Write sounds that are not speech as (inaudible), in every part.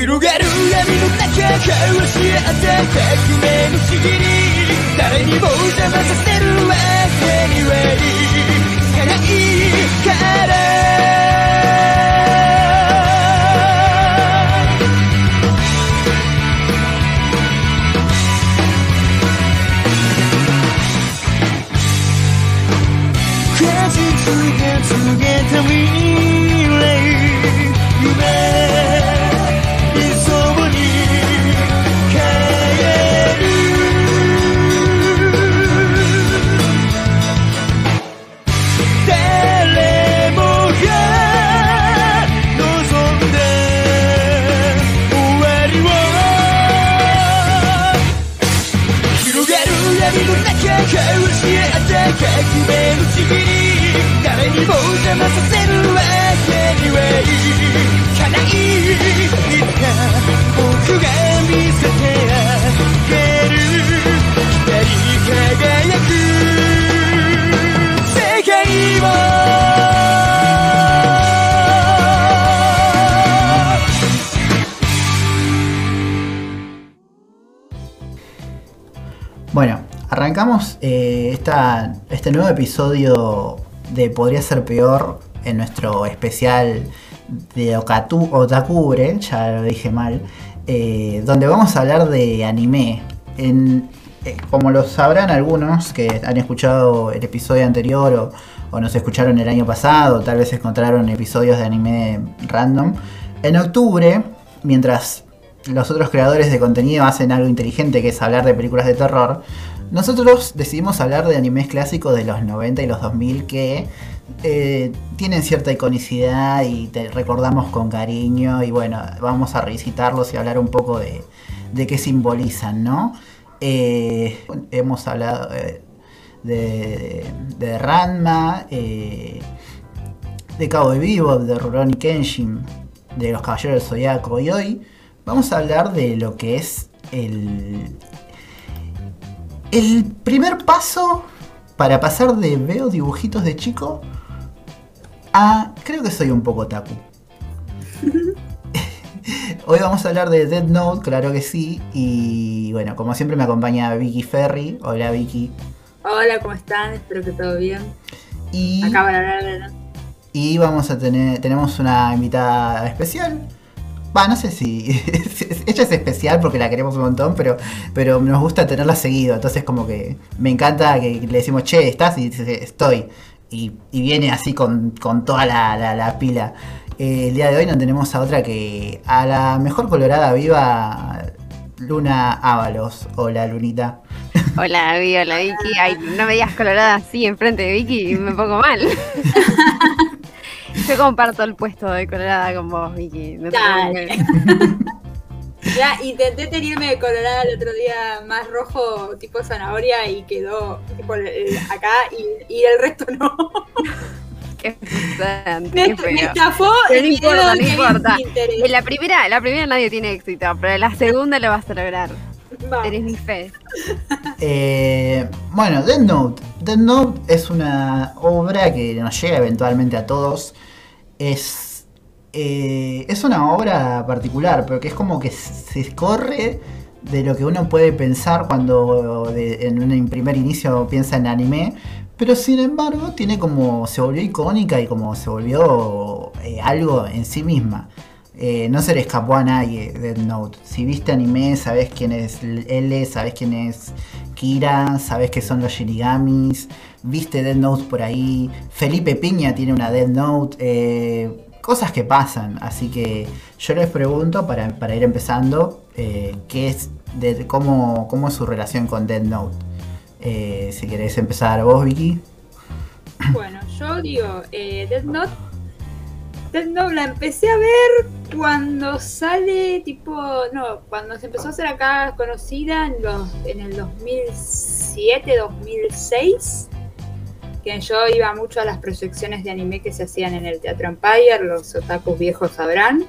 広がる闇の中交わし合った革命のちぎり誰にも邪魔させるわけにはいかないから果実が告げた未革命のちぎり。誰にも邪魔させるわけにはいかない。いつか僕が arrancamos eh, este nuevo episodio de Podría ser peor en nuestro especial de Okatu, Otakubre, ya lo dije mal, eh, donde vamos a hablar de anime. Eh, como lo sabrán algunos que han escuchado el episodio anterior o, o nos escucharon el año pasado, tal vez encontraron episodios de anime random, en octubre, mientras los otros creadores de contenido hacen algo inteligente que es hablar de películas de terror, nosotros decidimos hablar de animes clásicos de los 90 y los 2000 que eh, tienen cierta iconicidad y te recordamos con cariño y bueno, vamos a revisitarlos y hablar un poco de, de qué simbolizan, ¿no? Eh, hemos hablado eh, de, de Ranma, eh, de Cowboy Bebop, de Rurouni Kenshin, de los Caballeros del Zodiaco y hoy vamos a hablar de lo que es el el primer paso para pasar de veo dibujitos de chico a creo que soy un poco taku. (laughs) Hoy vamos a hablar de Dead Note, claro que sí, y bueno, como siempre me acompaña Vicky Ferry. Hola Vicky. Hola, ¿cómo están? Espero que todo bien. Y Acá van a hablar de... Y vamos a tener, tenemos una invitada especial. Va, no sé (laughs) si ella es especial porque la queremos un montón, pero, pero nos gusta tenerla seguido. Entonces como que me encanta que le decimos, che, ¿estás? Y dice, estoy. Y, y viene así con, con toda la, la- la pila. Eh, el día de hoy no tenemos a otra que a la mejor colorada viva Luna Ábalos. Hola Lunita. Hola, Vi, hola Vicky. Ay, no me digas colorada así enfrente de Vicky, me pongo mal. (laughs) Yo comparto el puesto de colorada con vos, Vicky. No Dale. (laughs) Ya intenté tenerme de colorada el otro día más rojo, tipo zanahoria, y quedó tipo acá y, y el resto no. (laughs) Qué Me, qué me estafó el no importa, no importa. En la primera, la primera nadie tiene éxito, pero en la segunda lo vas a lograr. Vamos. Eres mi fe. Eh, bueno, Death Note. Death Note es una obra que nos llega eventualmente a todos. Es, eh, es una obra particular, pero que es como que se corre de lo que uno puede pensar cuando en un primer inicio piensa en anime. Pero sin embargo, tiene como. se volvió icónica y como se volvió eh, algo en sí misma. Eh, no se le escapó a nadie Death Note. Si viste anime, sabes quién es L, sabes quién es Kira, sabes qué son los Shinigamis, viste Death Note por ahí. Felipe Piña tiene una Death Note. eh, cosas que pasan. Así que yo les pregunto para, para ir empezando, eh, ¿qué es cómo, cómo es su relación con Death Note? Eh, si querés empezar vos, Vicky. Bueno, yo digo, Death Note. Note la empecé a ver cuando sale, tipo, no, cuando se empezó a hacer acá conocida en, los, en el 2007, 2006. Que yo iba mucho a las proyecciones de anime que se hacían en el Teatro Empire, los otakus viejos sabrán.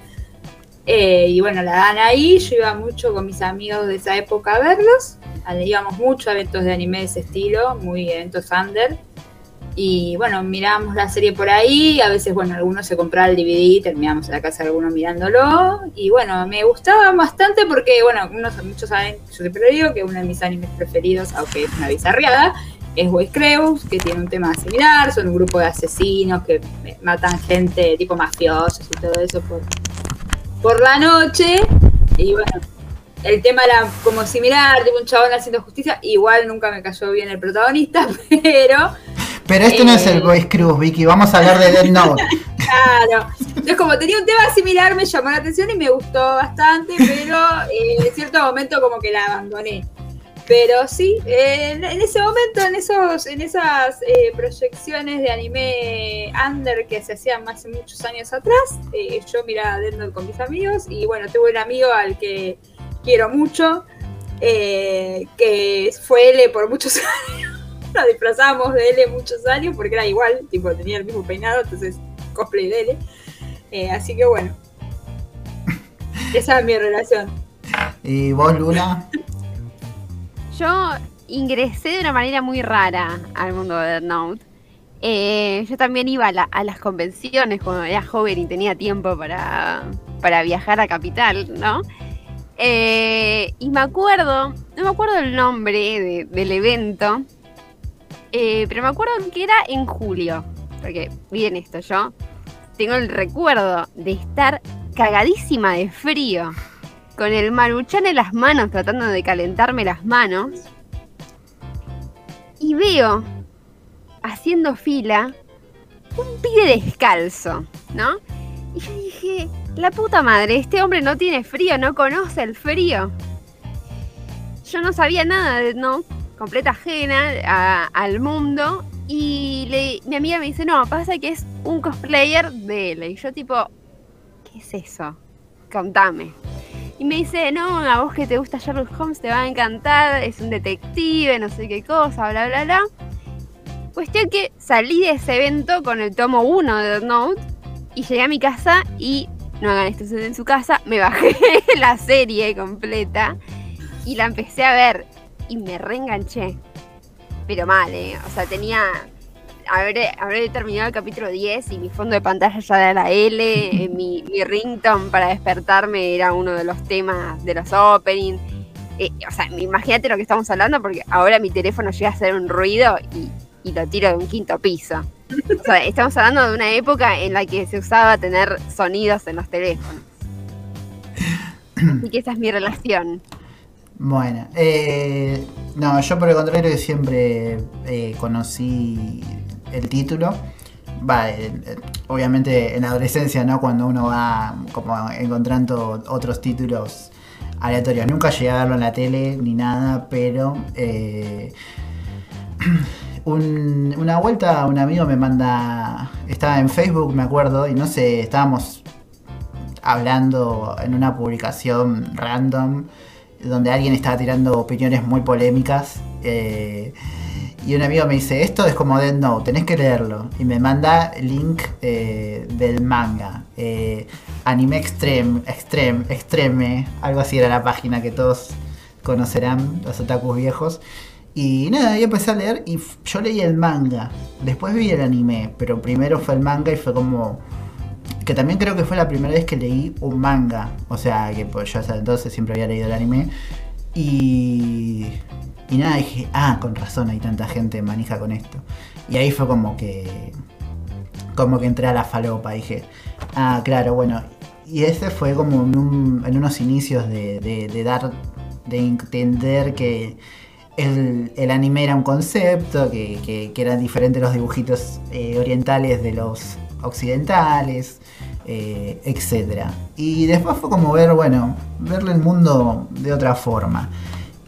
Eh, y bueno, la dan ahí, yo iba mucho con mis amigos de esa época a verlos. Íbamos mucho a eventos de anime de ese estilo, muy eventos under. Y bueno, mirábamos la serie por ahí, a veces, bueno, algunos se compraba el DVD, terminábamos en la casa de alguno mirándolo. Y bueno, me gustaba bastante porque, bueno, unos, muchos saben, yo siempre digo, que uno de mis animes preferidos, aunque es una bizarriada, es Boy Crews, que tiene un tema similar, son un grupo de asesinos que matan gente tipo mafiosos y todo eso por, por la noche. Y bueno, el tema era como similar, tipo un chabón haciendo justicia, igual nunca me cayó bien el protagonista, (laughs) pero... Pero este no es el Eh. Boys Cruz, Vicky, vamos a hablar de Dead Note. (laughs) Claro. Entonces, como tenía un tema similar, me llamó la atención y me gustó bastante, pero eh, en cierto momento como que la abandoné. Pero sí, en, en ese momento, en esos, en esas eh, proyecciones de anime under que se hacían hace muchos años atrás, eh, yo miraba Death con mis amigos y bueno, tuve un amigo al que quiero mucho, eh, que fue L por muchos (laughs) años. Nos disfrazamos de L muchos años porque era igual, tipo tenía el mismo peinado, entonces cosplay de L. Así que bueno, (laughs) esa es mi relación. ¿Y vos, Luna? (laughs) Yo ingresé de una manera muy rara al mundo de Death. Eh, yo también iba a las convenciones cuando era joven y tenía tiempo para, para viajar a Capital, ¿no? Eh, y me acuerdo, no me acuerdo el nombre de- del evento, eh, pero me acuerdo que era en julio. Porque, miren esto, yo tengo el recuerdo de estar cagadísima de frío con el maruchan en las manos, tratando de calentarme las manos. Y veo, haciendo fila, un pibe descalzo, ¿no? Y yo dije, la puta madre, este hombre no tiene frío, no conoce el frío. Yo no sabía nada no, completa ajena al mundo. Y mi amiga me dice, no, pasa que es un cosplayer de él. Y yo tipo, ¿qué es eso? Contame. Y me dice, no, a vos que te gusta Sherlock Holmes te va a encantar, es un detective, no sé qué cosa, bla, bla, bla. Cuestión que salí de ese evento con el tomo 1 de Death Note y llegué a mi casa y, no hagan esto en su casa, me bajé (laughs) la serie completa y la empecé a ver y me reenganché. Pero mal, ¿eh? O sea, tenía... Habré, habré terminado el capítulo 10 y mi fondo de pantalla ya era la L, eh, mi, mi ringtone para despertarme era uno de los temas de los openings. Eh, o sea, imagínate lo que estamos hablando porque ahora mi teléfono llega a hacer un ruido y, y lo tiro de un quinto piso. O sea, estamos hablando de una época en la que se usaba tener sonidos en los teléfonos. Así que esa es mi relación. Bueno, eh, no, yo por el contrario siempre eh, conocí el título. Va, obviamente en la adolescencia, ¿no? Cuando uno va como encontrando otros títulos aleatorios. Nunca llegué a verlo en la tele ni nada, pero eh, (clears throat) un- una vuelta un amigo me manda, estaba en Facebook, me acuerdo, y no sé, estábamos hablando en una publicación random donde alguien estaba tirando opiniones muy polémicas. eh, y un amigo me dice, esto es como Dead Note, tenés que leerlo. Y me manda link eh, del manga. eh, Anime Extreme, Extreme, Extreme, algo así era la página que todos conocerán, los otakus viejos. Y nada, yo empecé a leer y yo leí el manga. Después vi el anime, pero primero fue el manga y fue como que también creo que fue la primera vez que leí un manga. O sea, que pues yo hasta entonces siempre había leído el anime. Y. Y nada, dije, ah, con razón hay tanta gente manija con esto. Y ahí fue como que. Como que entré a la falopa. Dije, ah, claro, bueno. Y ese fue como en, un- en unos inicios de, de- dar. de entender que. El, el anime era un concepto, que, que- que eran diferentes los dibujitos eh, orientales de los occidentales, eh, etc. Y después fue como ver, bueno, verle el mundo de otra forma.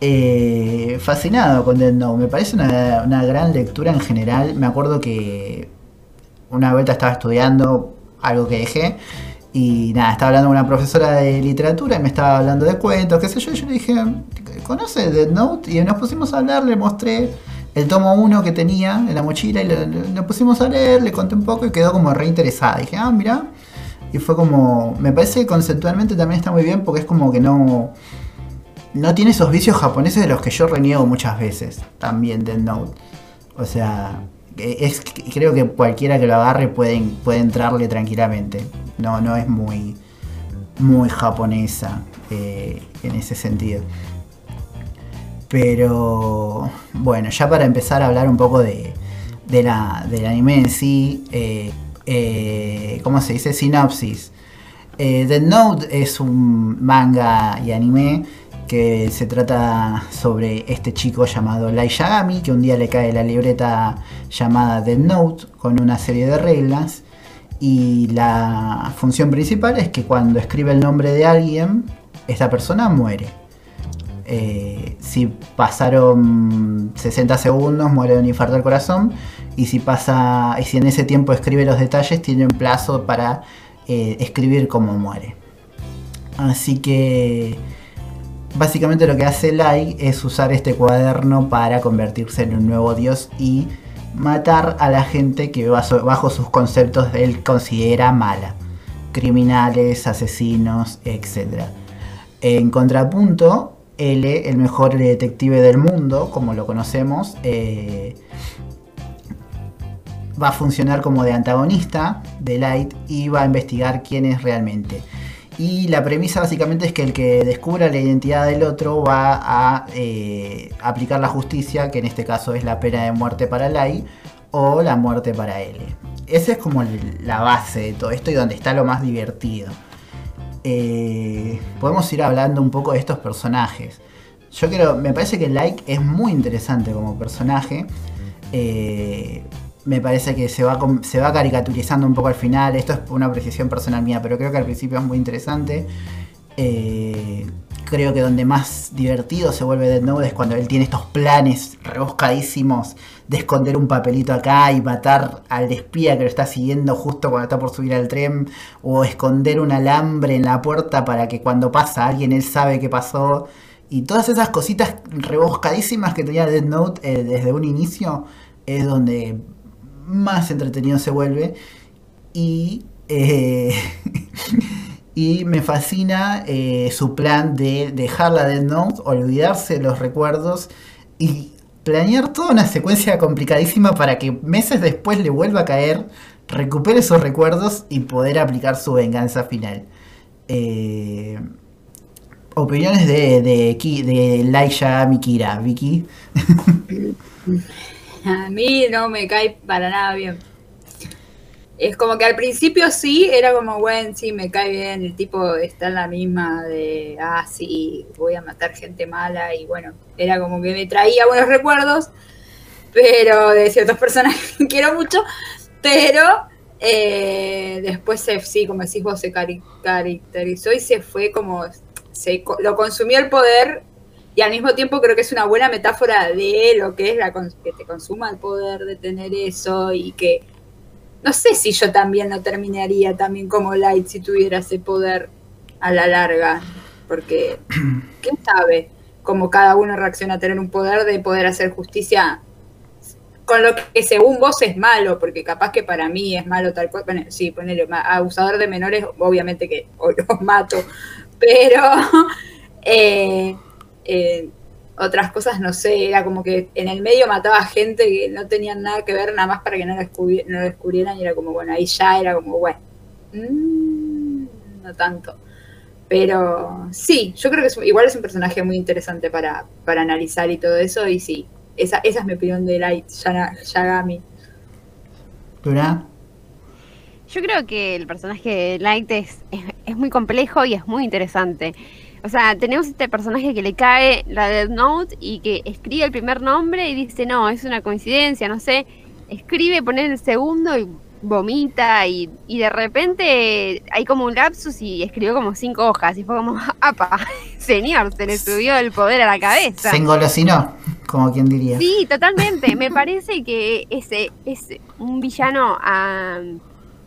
Eh, fascinado con Death Note, me parece una, una gran lectura en general. Me acuerdo que una vuelta estaba estudiando algo que dejé y nada, estaba hablando con una profesora de literatura y me estaba hablando de cuentos, qué sé yo, y yo le dije, ¿conoce Death Note? Y nos pusimos a hablar, le mostré el tomo 1 que tenía en la mochila y lo pusimos a leer, le conté un poco y quedó como reinteresada. Dije, ah, mira. Y fue como, me parece que conceptualmente también está muy bien porque es como que no, no tiene esos vicios japoneses de los que yo reniego muchas veces, también Death Note. O sea, es, creo que cualquiera que lo agarre puede, entrarle tranquilamente. No, no es muy, muy japonesa eh, en ese sentido. Pero bueno, ya para empezar a hablar un poco de, la, del anime en sí, eh, eh, ¿cómo se dice? Sinopsis. The Note es un manga y anime que se trata sobre este chico llamado Lai Yagami, que un día le cae la libreta llamada The Note con una serie de reglas y la función principal es que cuando escribe el nombre de alguien, esta persona muere. Eh, si pasaron 60 segundos, muere de un infarto al corazón. Y si pasa. Y si en ese tiempo escribe los detalles, tiene un plazo para eh, escribir cómo muere. Así que. Básicamente lo que hace Lai es usar este cuaderno para convertirse en un nuevo dios y matar a la gente que bajo sus conceptos él considera mala. Criminales, asesinos, etc. En contrapunto, L, el mejor detective del mundo, como lo conocemos, eh, va a funcionar como de antagonista de Light y va a investigar quién es realmente. Y la premisa básicamente es que el que descubra la identidad del otro va a eh, aplicar la justicia, que en este caso es la pena de muerte para Lai o la muerte para él. Esa es como la base de todo esto y donde está lo más divertido. Eh, podemos ir hablando un poco de estos personajes. Yo creo, me parece que Like es muy interesante como personaje. Eh, me parece que se va, se va caricaturizando un poco al final. Esto es una apreciación personal mía, pero creo que al principio es muy interesante. Eh, creo que donde más divertido se vuelve Dead Note es cuando él tiene estos planes rebuscadísimos de esconder un papelito acá y matar al espía que lo está siguiendo justo cuando está por subir al tren, o esconder un alambre en la puerta para que cuando pasa alguien él sabe qué pasó. Y todas esas cositas rebuscadísimas que tenía Dead Note eh, desde un inicio es donde más entretenido se vuelve. Y, eh, (laughs) y me fascina eh, su plan de dejar la Dead Note, olvidarse de los recuerdos y planear toda una secuencia complicadísima para que meses después le vuelva a caer, recupere sus recuerdos y poder aplicar su venganza final. Eh, opiniones de, de, de Laisha Mikira, Vicky. (laughs) (laughs) A mí no me cae para nada bien. Es como que al principio sí, era como, bueno, sí, me cae bien, el tipo está en la misma de, ah, sí, voy a matar gente mala y bueno, era como que me traía buenos recuerdos, pero de ciertas (laughs) personas que quiero mucho, pero eh, después sí, como decís vos, se caracterizó y se fue como, se, lo consumió el poder y al mismo tiempo creo que es una buena metáfora de lo que es la que te consuma el poder de tener eso y que no sé si yo también lo terminaría también como Light si tuviera ese poder a la larga, porque (clears throat) quién sabe cómo cada uno reacciona a tener un poder de poder hacer justicia con lo que según vos es malo, porque capaz que para mí es malo tal cual, bueno, sí, ponerle abusador de menores, obviamente que los mato, pero (laughs) eh, eh, otras cosas, no sé, era como que en el medio mataba gente que no tenían nada que ver, nada más para que no lo, descubrieran, y era como, bueno, ahí ya era como, bueno, mm, no tanto. Pero sí, yo creo que igual es un personaje muy interesante para, para analizar y todo eso, y sí, esa, esa es mi opinión de Light Yagami. ¿Dura? Yo creo que el personaje de Light es, es muy complejo y es muy interesante. O sea, tenemos este personaje que le cae la Death Note y que escribe el primer nombre y dice, no, es una coincidencia, no sé. Escribe, pone el segundo y vomita y, y de repente hay como un lapsus y escribió como cinco hojas y fue como, (laughs) apa, (laughs) señor, se le subió el poder a la cabeza. Se engolosinó, como quien diría. Sí, totalmente. Me parece que ese es un villano a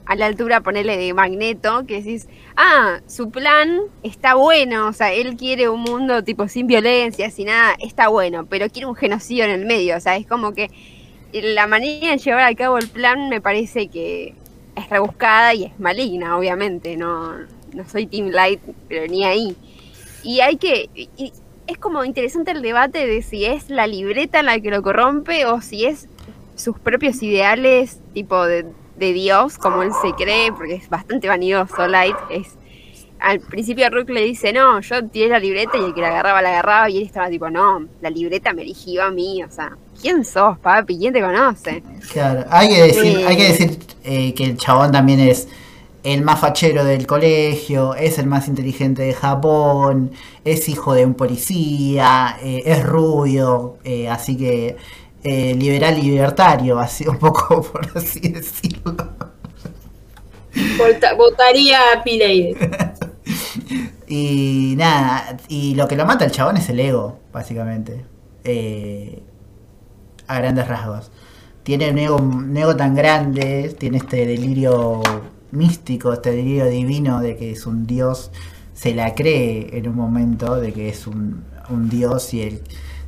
a la altura, ponerle de Magneto, que decís, ah, su plan está bueno, o sea, él quiere un mundo tipo sin violencia, sin nada, está bueno, pero quiere un genocidio en el medio, o sea, es como que la manera de llevar a cabo el plan me parece que es rebuscada y es maligna, obviamente, no, no soy Team Light, pero ni ahí. Y hay que... Y es como interesante el debate de si es la libreta la que lo corrompe o si es sus propios ideales, tipo de, de Dios, como él se cree, porque es bastante vanidoso, Light. Es, al principio Rook le dice, no, yo tiré la libreta y el que la agarraba, la agarraba, y él estaba tipo, no, la libreta me eligió a mí, o sea, ¿quién sos, papi? ¿Quién te conoce? Claro, hay que decir, Sí. hay que decir eh, que el chabón también es el más fachero del colegio, es el más inteligente de Japón, es hijo de un policía, eh, es rubio, eh, así que eh, liberal y libertario, así un poco (laughs) por así decirlo. Vota- votaría a Pileide. Y nada, y lo que lo mata el chabón es el ego, básicamente. Eh, a grandes rasgos. Tiene un ego, un ego tan grande, tiene este delirio místico, este delirio divino de que es un dios. Se la cree en un momento de que es un, un dios y el...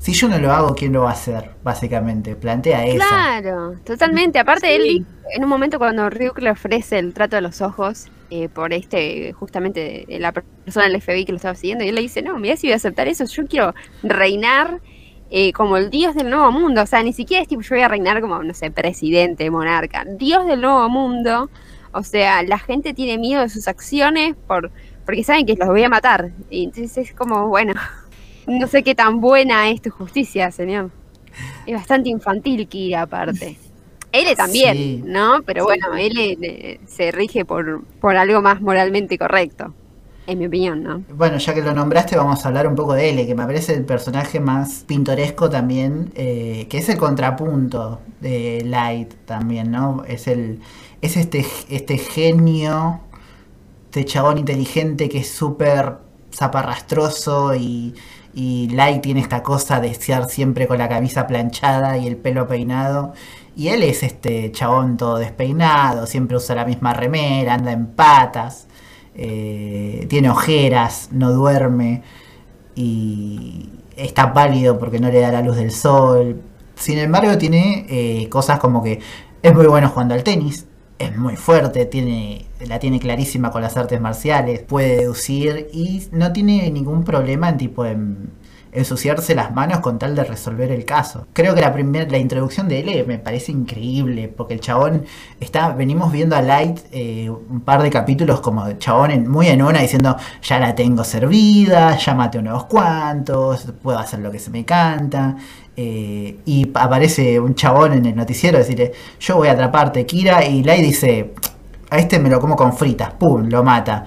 Si yo no lo hago, ¿quién lo va a hacer? Básicamente, plantea eso. Claro, totalmente. Aparte, Sí. él, en un momento cuando Ryuk le ofrece el trato de los ojos, eh, por este, justamente eh, la persona del FBI que lo estaba siguiendo, y él le dice, no, mira si voy a aceptar eso, yo quiero reinar eh, como el dios del nuevo mundo. O sea, ni siquiera es tipo, yo voy a reinar como, no sé, presidente, monarca. Dios del nuevo mundo. O sea, la gente tiene miedo de sus acciones por porque saben que los voy a matar. Y entonces es como, bueno, (laughs) no sé qué tan buena es tu justicia, señor. Es bastante infantil Kira, aparte. L también, Sí. ¿no? Pero bueno, L eh, se rige por, por algo más moralmente correcto, en mi opinión, ¿no? Bueno, ya que lo nombraste, vamos a hablar un poco de L, que me parece el personaje más pintoresco también, eh, que es el contrapunto de Light también, ¿no? Es el es este, este genio, este chabón inteligente que es súper zaparrastroso y, y Light tiene esta cosa de estar siempre con la camisa planchada y el pelo peinado. Y él es este chabón todo despeinado, siempre usa la misma remera, anda en patas eh, tiene ojeras, no duerme y está pálido porque no le da la luz del sol. Sin embargo, tiene eh, cosas como que es muy bueno jugando al tenis, es muy fuerte, tiene, la tiene clarísima con las artes marciales, puede deducir y no tiene ningún problema en tipo en ensuciarse las manos con tal de resolver el caso. Creo que la primera, la introducción de él me parece increíble, porque el chabón está, venimos viendo a Light eh, un par de capítulos como chabón muy en una diciendo ya la tengo servida, ya maté unos cuantos, puedo hacer lo que se me canta. eh, y aparece un chabón en el noticiero decirle, yo voy a atraparte, Kira, y Light dice, a este me lo como con fritas, pum, lo mata.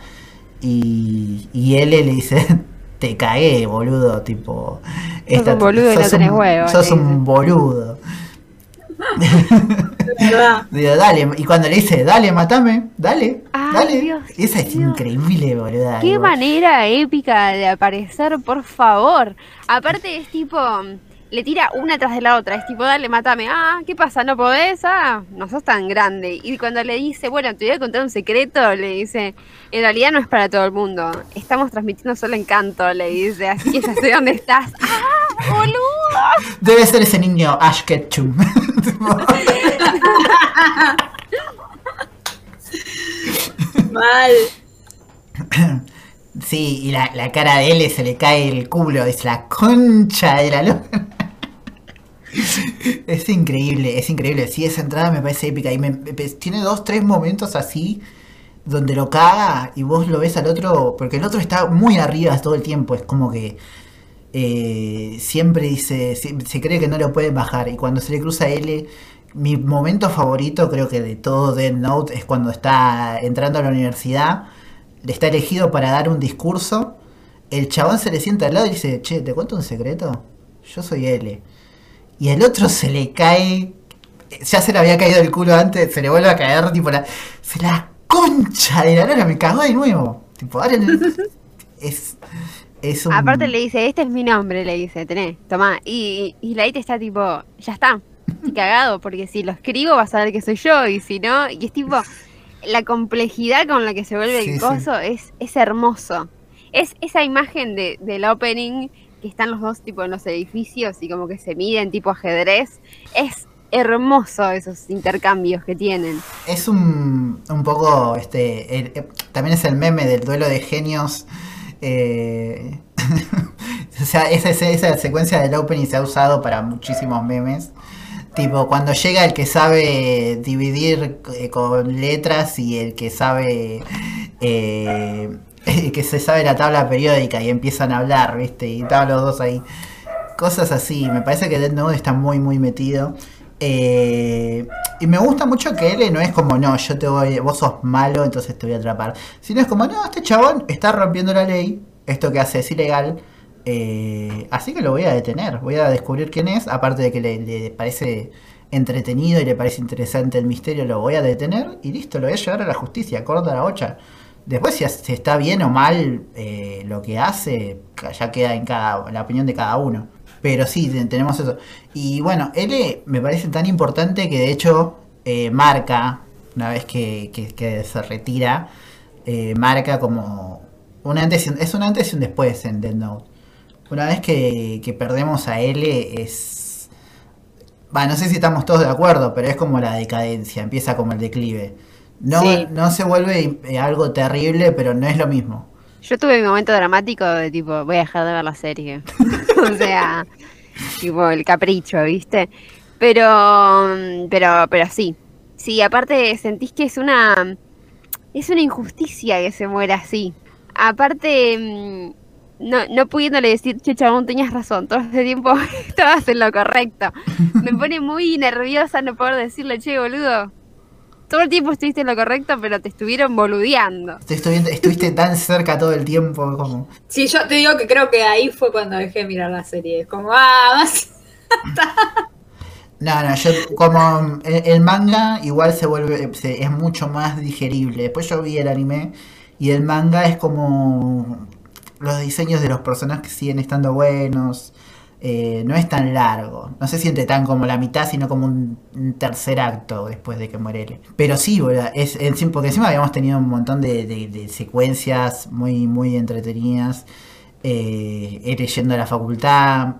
Y, y él le dice, (laughs) te cagué, boludo, tipo... un boludo y no sos tenés un- huevos, Sos un boludo. (laughs) Digo, dale, y cuando le dice, dale, matame, dale, Ay, dale. Dios Esa es increíble, boluda. Qué manera épica de aparecer, por favor. Aparte es tipo, le tira una tras de la otra, es tipo, dale, mátame. Ah, ¿qué pasa? ¿No podés? Ah, no sos tan grande. Y cuando le dice, bueno, te voy a contar un secreto, le dice, en realidad no es para todo el mundo. Estamos transmitiendo solo en canto, le dice, así que ya sé dónde estás. (laughs) ¡Ah, boludo! Debe ser ese niño Ash Ketchum. Mal. sí, y la, la cara de él se le cae el culo, es la concha de la luna. Es increíble, es increíble. Sí, esa entrada me parece épica. Y me- tiene dos, tres momentos así donde lo caga y vos lo ves al otro, porque el otro está muy arriba todo el tiempo. Es como que eh, siempre dice, se, cree que no lo pueden bajar. Y cuando se le cruza L, mi momento favorito, creo que de todo Dead Note, es cuando está entrando a la universidad, está elegido para dar un discurso. El chabón se le sienta al lado y dice, che, ¿te cuento un secreto? Yo soy L. Y el otro se le cae. Ya se le había caído el culo antes, se le vuelve a caer, tipo la. Se la concha de la lora, me cagó de nuevo. Tipo, ahora (laughs) es. Es un. Aparte le dice, este es mi nombre, le dice, tenés, tomá. Y, y Light está tipo, ya está, cagado, porque si lo escribo vas a ver que soy yo, y si no, y es tipo, la complejidad con la que se vuelve Sí, el sí. coso es, es hermoso. Es esa imagen de, del opening que están los dos tipo en los edificios y como que se miden tipo ajedrez. Es hermoso esos intercambios que tienen. Es un, un poco, este, eh, también es el meme del duelo de genios. eh, (laughs) o sea, esa, esa, secuencia del opening se ha usado para muchísimos memes. Tipo, cuando llega el que sabe dividir eh, con letras y el que sabe. (laughs) que se sabe la tabla periódica y empiezan a hablar, ¿viste? Y estaban los dos ahí. Cosas así. Me parece que Death Note está muy, muy metido. Eh, y me gusta mucho que él no es como, no, yo te voy, vos sos malo, entonces te voy a atrapar. Sino es como, no, este chabón está rompiendo la ley, esto que hace es ilegal, eh, así que lo voy a detener, voy a descubrir quién es, aparte de que le, le parece entretenido y le parece interesante el misterio, lo voy a detener y listo, lo voy a llevar a la justicia, corta la bocha. Después si, si está bien o mal eh, lo que hace, ya queda en cada, la opinión de cada uno. Pero sí, te- tenemos eso. Y bueno, L me parece tan importante que de hecho eh, marca, una vez que, se retira, eh, marca como un antes es un antes y un después en Dead Note. Una vez que, que perdemos a L es... Va, no sé si estamos todos de acuerdo, pero es como la decadencia, empieza como el declive. No, Sí. no se vuelve eh, algo terrible, pero no es lo mismo. Yo tuve mi momento dramático de tipo, voy a dejar de ver la serie. (laughs) o sea, tipo el capricho, ¿viste? Pero, mm, pero, pero sí. Sí, aparte sentís que es una, es una injusticia que se muera así. Aparte, mm, no, no pudiéndole decir, che, chabón, tenías razón, todo este tiempo (laughs) estabas en lo correcto. Me pone muy nerviosa no poder decirle, che, boludo, todo el tiempo estuviste en lo correcto, pero te estuvieron boludeando. Te estuvi- Estuviste tan cerca todo el tiempo como... Sí, yo te digo que creo que ahí fue cuando dejé de mirar la serie. Es como, ah, más. No, no, yo como el, el manga igual se vuelve, se- es mucho más digerible. Después yo vi el anime y el manga es como los diseños de los personajes siguen estando buenos. Eh, no es tan largo, no se siente tan como la mitad, sino como un, tercer acto después de que muere él. Pero sí, es, es- porque encima habíamos tenido un montón de secuencias muy, muy entretenidas. Eh, él yendo a la facultad,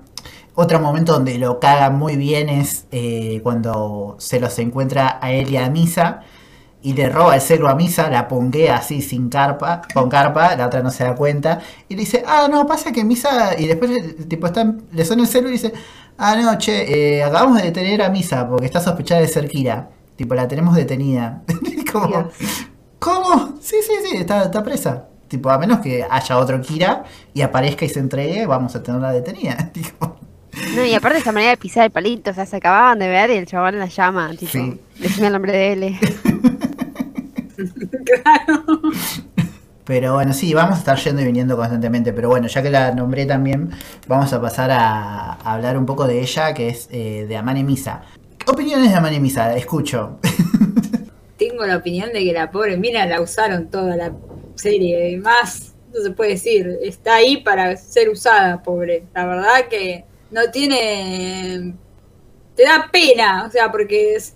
otro momento donde lo caga muy bien es eh, cuando se los encuentra a él y a Misa y le roba el celu a Misa, la ponguea así sin carpa, con carpa, la otra no se da cuenta y le dice, ah, no, pasa que Misa, y después tipo está, le suena el celu y dice, ah, no, che, eh, acabamos de detener a Misa porque está sospechada de ser Kira, tipo, la tenemos detenida. (laughs) Como. ¿Cómo? Sí, sí, sí, está, está presa. Tipo, a menos que haya otro Kira y aparezca y se entregue, vamos a tenerla detenida. (laughs) Tipo, No, y aparte esa manera de pisar el palito, o sea, se acababan de ver y el chabón la llama, tipo, Sí. decime el nombre de él. (laughs) (laughs) claro. Pero bueno, sí, vamos a estar yendo y viniendo constantemente. Pero bueno, ya que la nombré también, vamos a pasar a, a hablar un poco de ella, que es eh, de Amane Misa. ¿Qué opiniones de Amane Misa? Escucho. (laughs) Tengo la opinión de que la pobre mina la usaron toda la serie. Más, no se puede decir. Está ahí para ser usada, pobre. La verdad que no tiene. Te da pena, o sea, porque es-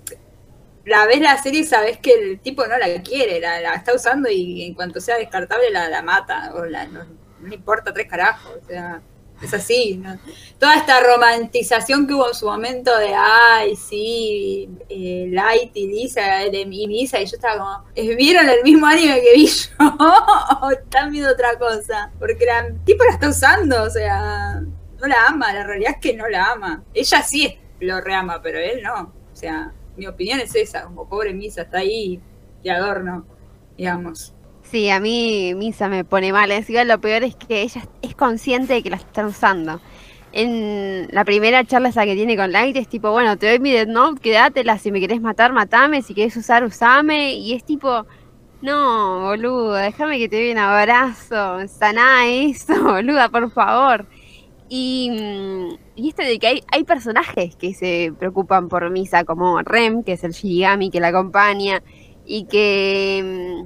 la ves la serie y sabes que el tipo no la quiere, la, la está usando y en cuanto sea descartable la, la mata. O la, no, no importa tres carajos, o sea. Es así, ¿no? Toda esta romantización que hubo en su momento de, ay, sí, eh, Light y Lisa, de Lisa, y yo estaba como, "Eh, ¿vieron el mismo anime que vi yo? (laughs) ¿O están viendo otra cosa? Porque la el tipo la está usando, o sea, no la ama, la realidad es que no la ama. Ella sí lo reama, pero él no. O sea, mi opinión es esa, como pobre Misa, está ahí de adorno, digamos. Sí, a mí Misa me pone mal. Encima lo peor es que ella es consciente de que la están usando. En la primera charla esa que tiene con Light es tipo, bueno, te doy mi Death Note, quédatela, si me querés matar, matame, si querés usar, usame. Y es tipo, no, boluda, déjame que te dé un abrazo, saná eso, (laughs) boluda, por favor. Y, mm, y esto de que hay, hay personajes que se preocupan por Misa, como Rem, que es el Shigami que la acompaña, y que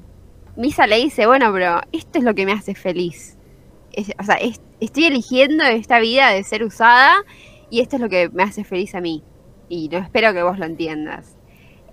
mm, Misa le dice, bueno, pero esto es lo que me hace feliz. O sea, es- estoy eligiendo esta vida de ser usada y esto es lo que me hace feliz a mí. Y no espero que vos lo entiendas.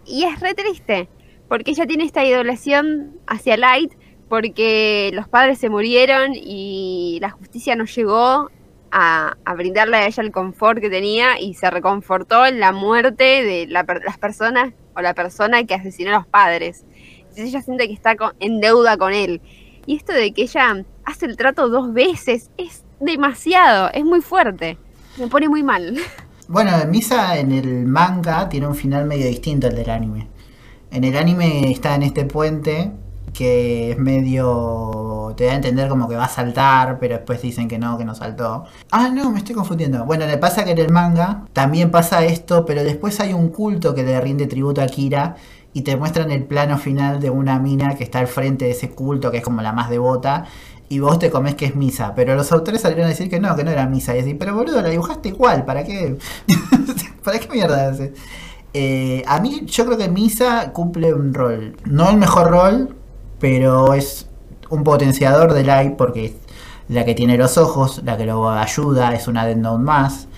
Y es re triste, porque ella tiene esta idolación hacia Light, porque los padres se murieron y la justicia no llegó a, brindarle a ella el confort que tenía y se reconfortó en la muerte de las personas o la persona que asesinó a los padres. Entonces ella siente que está con- en deuda con él. Y esto de que ella hace el trato dos veces es demasiado, es muy fuerte. Me pone muy mal. (laughs) Bueno, Misa en el manga tiene un final medio distinto al del anime. En el anime está en este puente que es medio. te da a entender como que va a saltar, pero después dicen que no, que no saltó. Ah, no, me estoy confundiendo. Bueno, le pasa que en el manga también pasa esto, pero después hay un culto que le rinde tributo a Kira y te muestran el plano final de una mina que está al frente de ese culto, que es como la más devota. Y vos te comes que es misa, pero los autores salieron a decir que no, que no era misa. Y decir, pero boludo, la dibujaste igual, ¿para qué? (laughs) ¿Para qué mierda haces? Eh, a mí, yo creo que Misa cumple un rol. No el mejor rol, pero es un potenciador de Light porque es la que tiene los ojos, la que lo ayuda, es una Note más.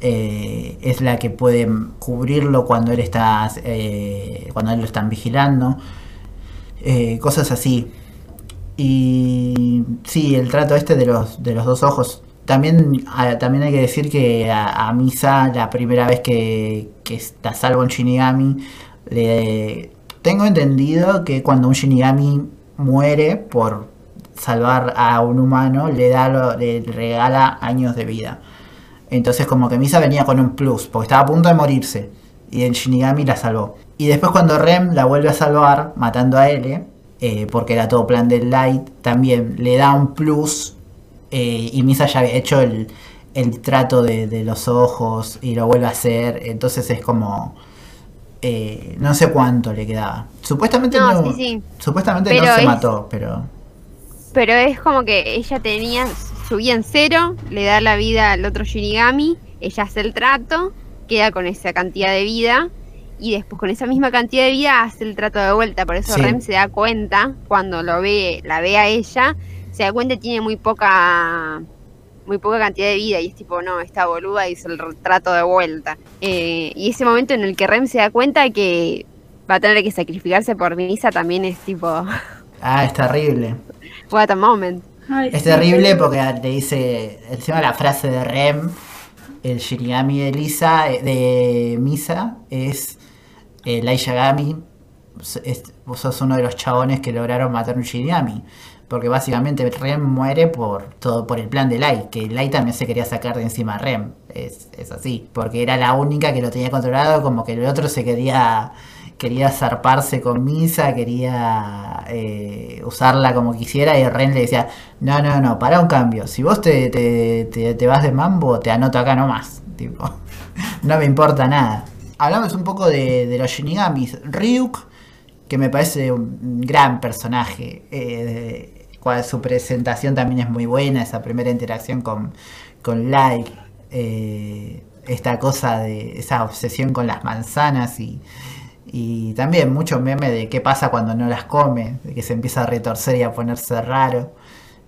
eh, es la que puede cubrirlo cuando él está eh, cuando él lo están vigilando eh, cosas así y sí el trato este de los de los dos ojos también también hay que decir que a, a Misa la primera vez que, que está salvo en Shinigami le tengo entendido que cuando un Shinigami muere por salvar a un humano le da lo- le regala años de vida entonces como que Misa venía con un plus, porque estaba a punto de morirse. Y el Shinigami la salvó. Y después cuando Rem la vuelve a salvar, matando a L, eh, porque era todo plan del Light, también le da un plus. eh, y Misa ya había hecho el, el trato de, de los ojos y lo vuelve a hacer. Entonces es como... eh, no sé cuánto le quedaba. Supuestamente No, no, sí, sí. Supuestamente Pero no se es- mató, pero... Pero es como que ella tenía, subía en cero, le da la vida al otro Shinigami, ella hace el trato, queda con esa cantidad de vida y después con esa misma cantidad de vida hace el trato de vuelta. Por eso Sí. Rem se da cuenta cuando lo ve, la ve a ella, se da cuenta que tiene muy poca muy poca cantidad de vida y es tipo, no, esta boluda hizo el r- trato de vuelta. Eh, y ese momento en el que Rem se da cuenta que va a tener que sacrificarse por Misa también es tipo, (laughs) Ah, es terrible. what a moment. Ay, Es sí. terrible porque le dice, encima la frase de Rem, el Shinigami de Lisa, eh, de Misa, es eh, Light Yagami, s- es- vos sos uno de los chabones que lograron matar un Shinigami. Porque básicamente Rem muere por todo por el plan de Light, que Light también se quería sacar de encima a Rem. Es, es así. Porque era la única que lo tenía controlado, como que el otro se quería quería zarparse con Misa, quería eh, usarla como quisiera y Ren le decía, no, no, no, para un cambio, si vos te, te, te- te vas de mambo, te anoto acá nomás, tipo, (laughs) no me importa nada. Hablamos un poco de, de los Shinigamis, Ryuk, que me parece un gran personaje, eh, su presentación también es muy buena, esa primera interacción con, con Light, eh, esta cosa de esa obsesión con las manzanas y, y también mucho meme de qué pasa cuando no las come, de que se empieza a retorcer y a ponerse raro.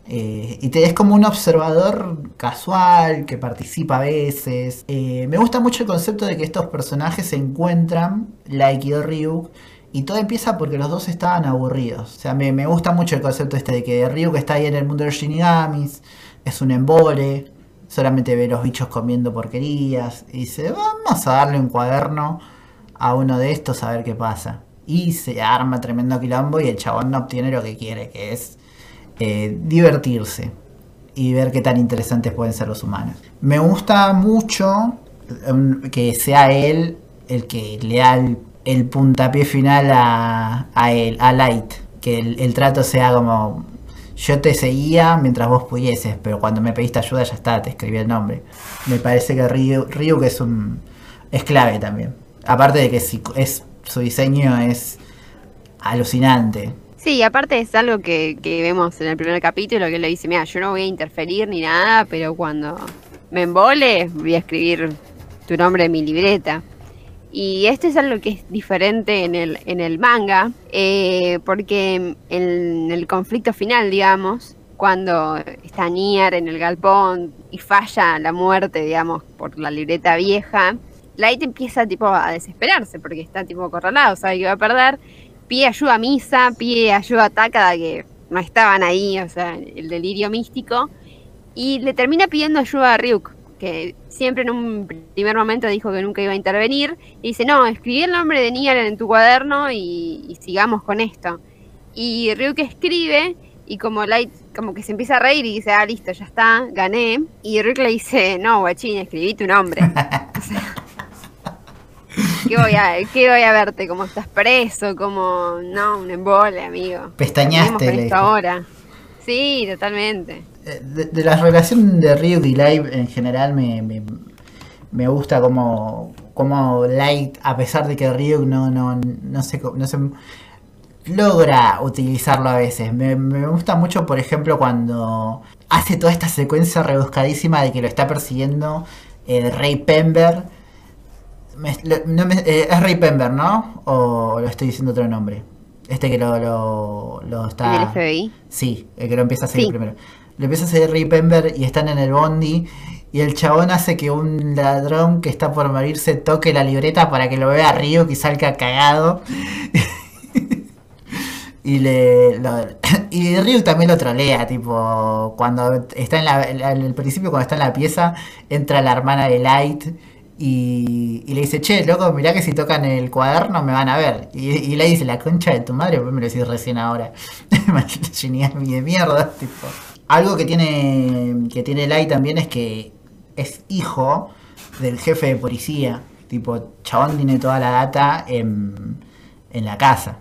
Eh, y te, es como un observador casual que participa a veces. Eh, me gusta mucho el concepto de que estos personajes se encuentran, Like y Ryuk, y todo empieza porque los dos estaban aburridos. O sea, me, me gusta mucho el concepto este de que Ryuk está ahí en el mundo de los Shinigamis, es un embole, solamente ve los bichos comiendo porquerías, y dice, vamos a darle un cuaderno a uno de estos a ver qué pasa. Y se arma tremendo quilombo y el chabón no obtiene lo que quiere, que es eh, divertirse y ver qué tan interesantes pueden ser los humanos. Me gusta mucho um, que sea él el que le da el, el puntapié final a, a a Light. Que el, el trato sea como yo te seguía mientras vos pudieses, pero cuando me pediste ayuda ya está, te escribí el nombre. Me parece que Ryu, Ryu que es un es clave también. Aparte de que si- es su diseño es alucinante. Sí, aparte es algo que, que vemos en el primer capítulo, que le dice, mira, yo no voy a interferir ni nada, pero cuando me embole voy a escribir tu nombre en mi libreta. Y esto es algo que es diferente en el, en el manga, eh, porque en el conflicto final, digamos, cuando está Nier en el galpón y falla la muerte, digamos, por la libreta vieja, Light empieza tipo a desesperarse porque está tipo acorralado, sabe que va a perder, pide ayuda a Misa, pide ayuda a Takada que no estaban ahí, o sea, el delirio místico, y le termina pidiendo ayuda a Ryuk, que siempre en un primer momento dijo que nunca iba a intervenir, y dice, no, escribí el nombre de Nier en tu cuaderno y, y sigamos con esto. Y Ryuk escribe Y como Light como que se empieza a reír y dice, ah, listo, ya está, gané. Y Rick le dice, no, guachín, escribí tu nombre. (laughs) O sea, ¿qué, voy a, ¿Qué voy a verte? Como estás preso, como, no, un embole, amigo. Pestañaste, esto ahora. Sí, totalmente. Eh, De, de la relación de Ryuk y Light en general me, me, me gusta como, como Light, a pesar de que Ryuk no, no, no, se, no se logra utilizarlo a veces. Me, me gusta mucho, por ejemplo, cuando hace toda esta secuencia rebuscadísima de que lo está persiguiendo el Rey Pember. Me- lo- no me- eh, es Rey Pember, ¿no? O lo estoy diciendo otro nombre. Este que lo, lo, lo está... ¿El FBI? Sí, el que lo empieza a seguir Sí. primero. Lo empieza a seguir Pember y están en el bondi. Y el chabón hace que un ladrón que está por morirse toque la libreta para que lo vea Ryu y salga cagado. (laughs) y le y Ryu también lo trolea, tipo, cuando está en, la, el principio, cuando está en la pieza, entra la hermana de Light y, y le dice, che, loco, mirá que si tocan el cuaderno me van a ver. Y, y Light dice, la concha de tu madre, pues me lo decís recién ahora. (laughs) Genial de mierda, tipo. Algo que tiene, que tiene Light también es que es hijo del jefe de policía. Tipo, chabón tiene toda la data en, en la casa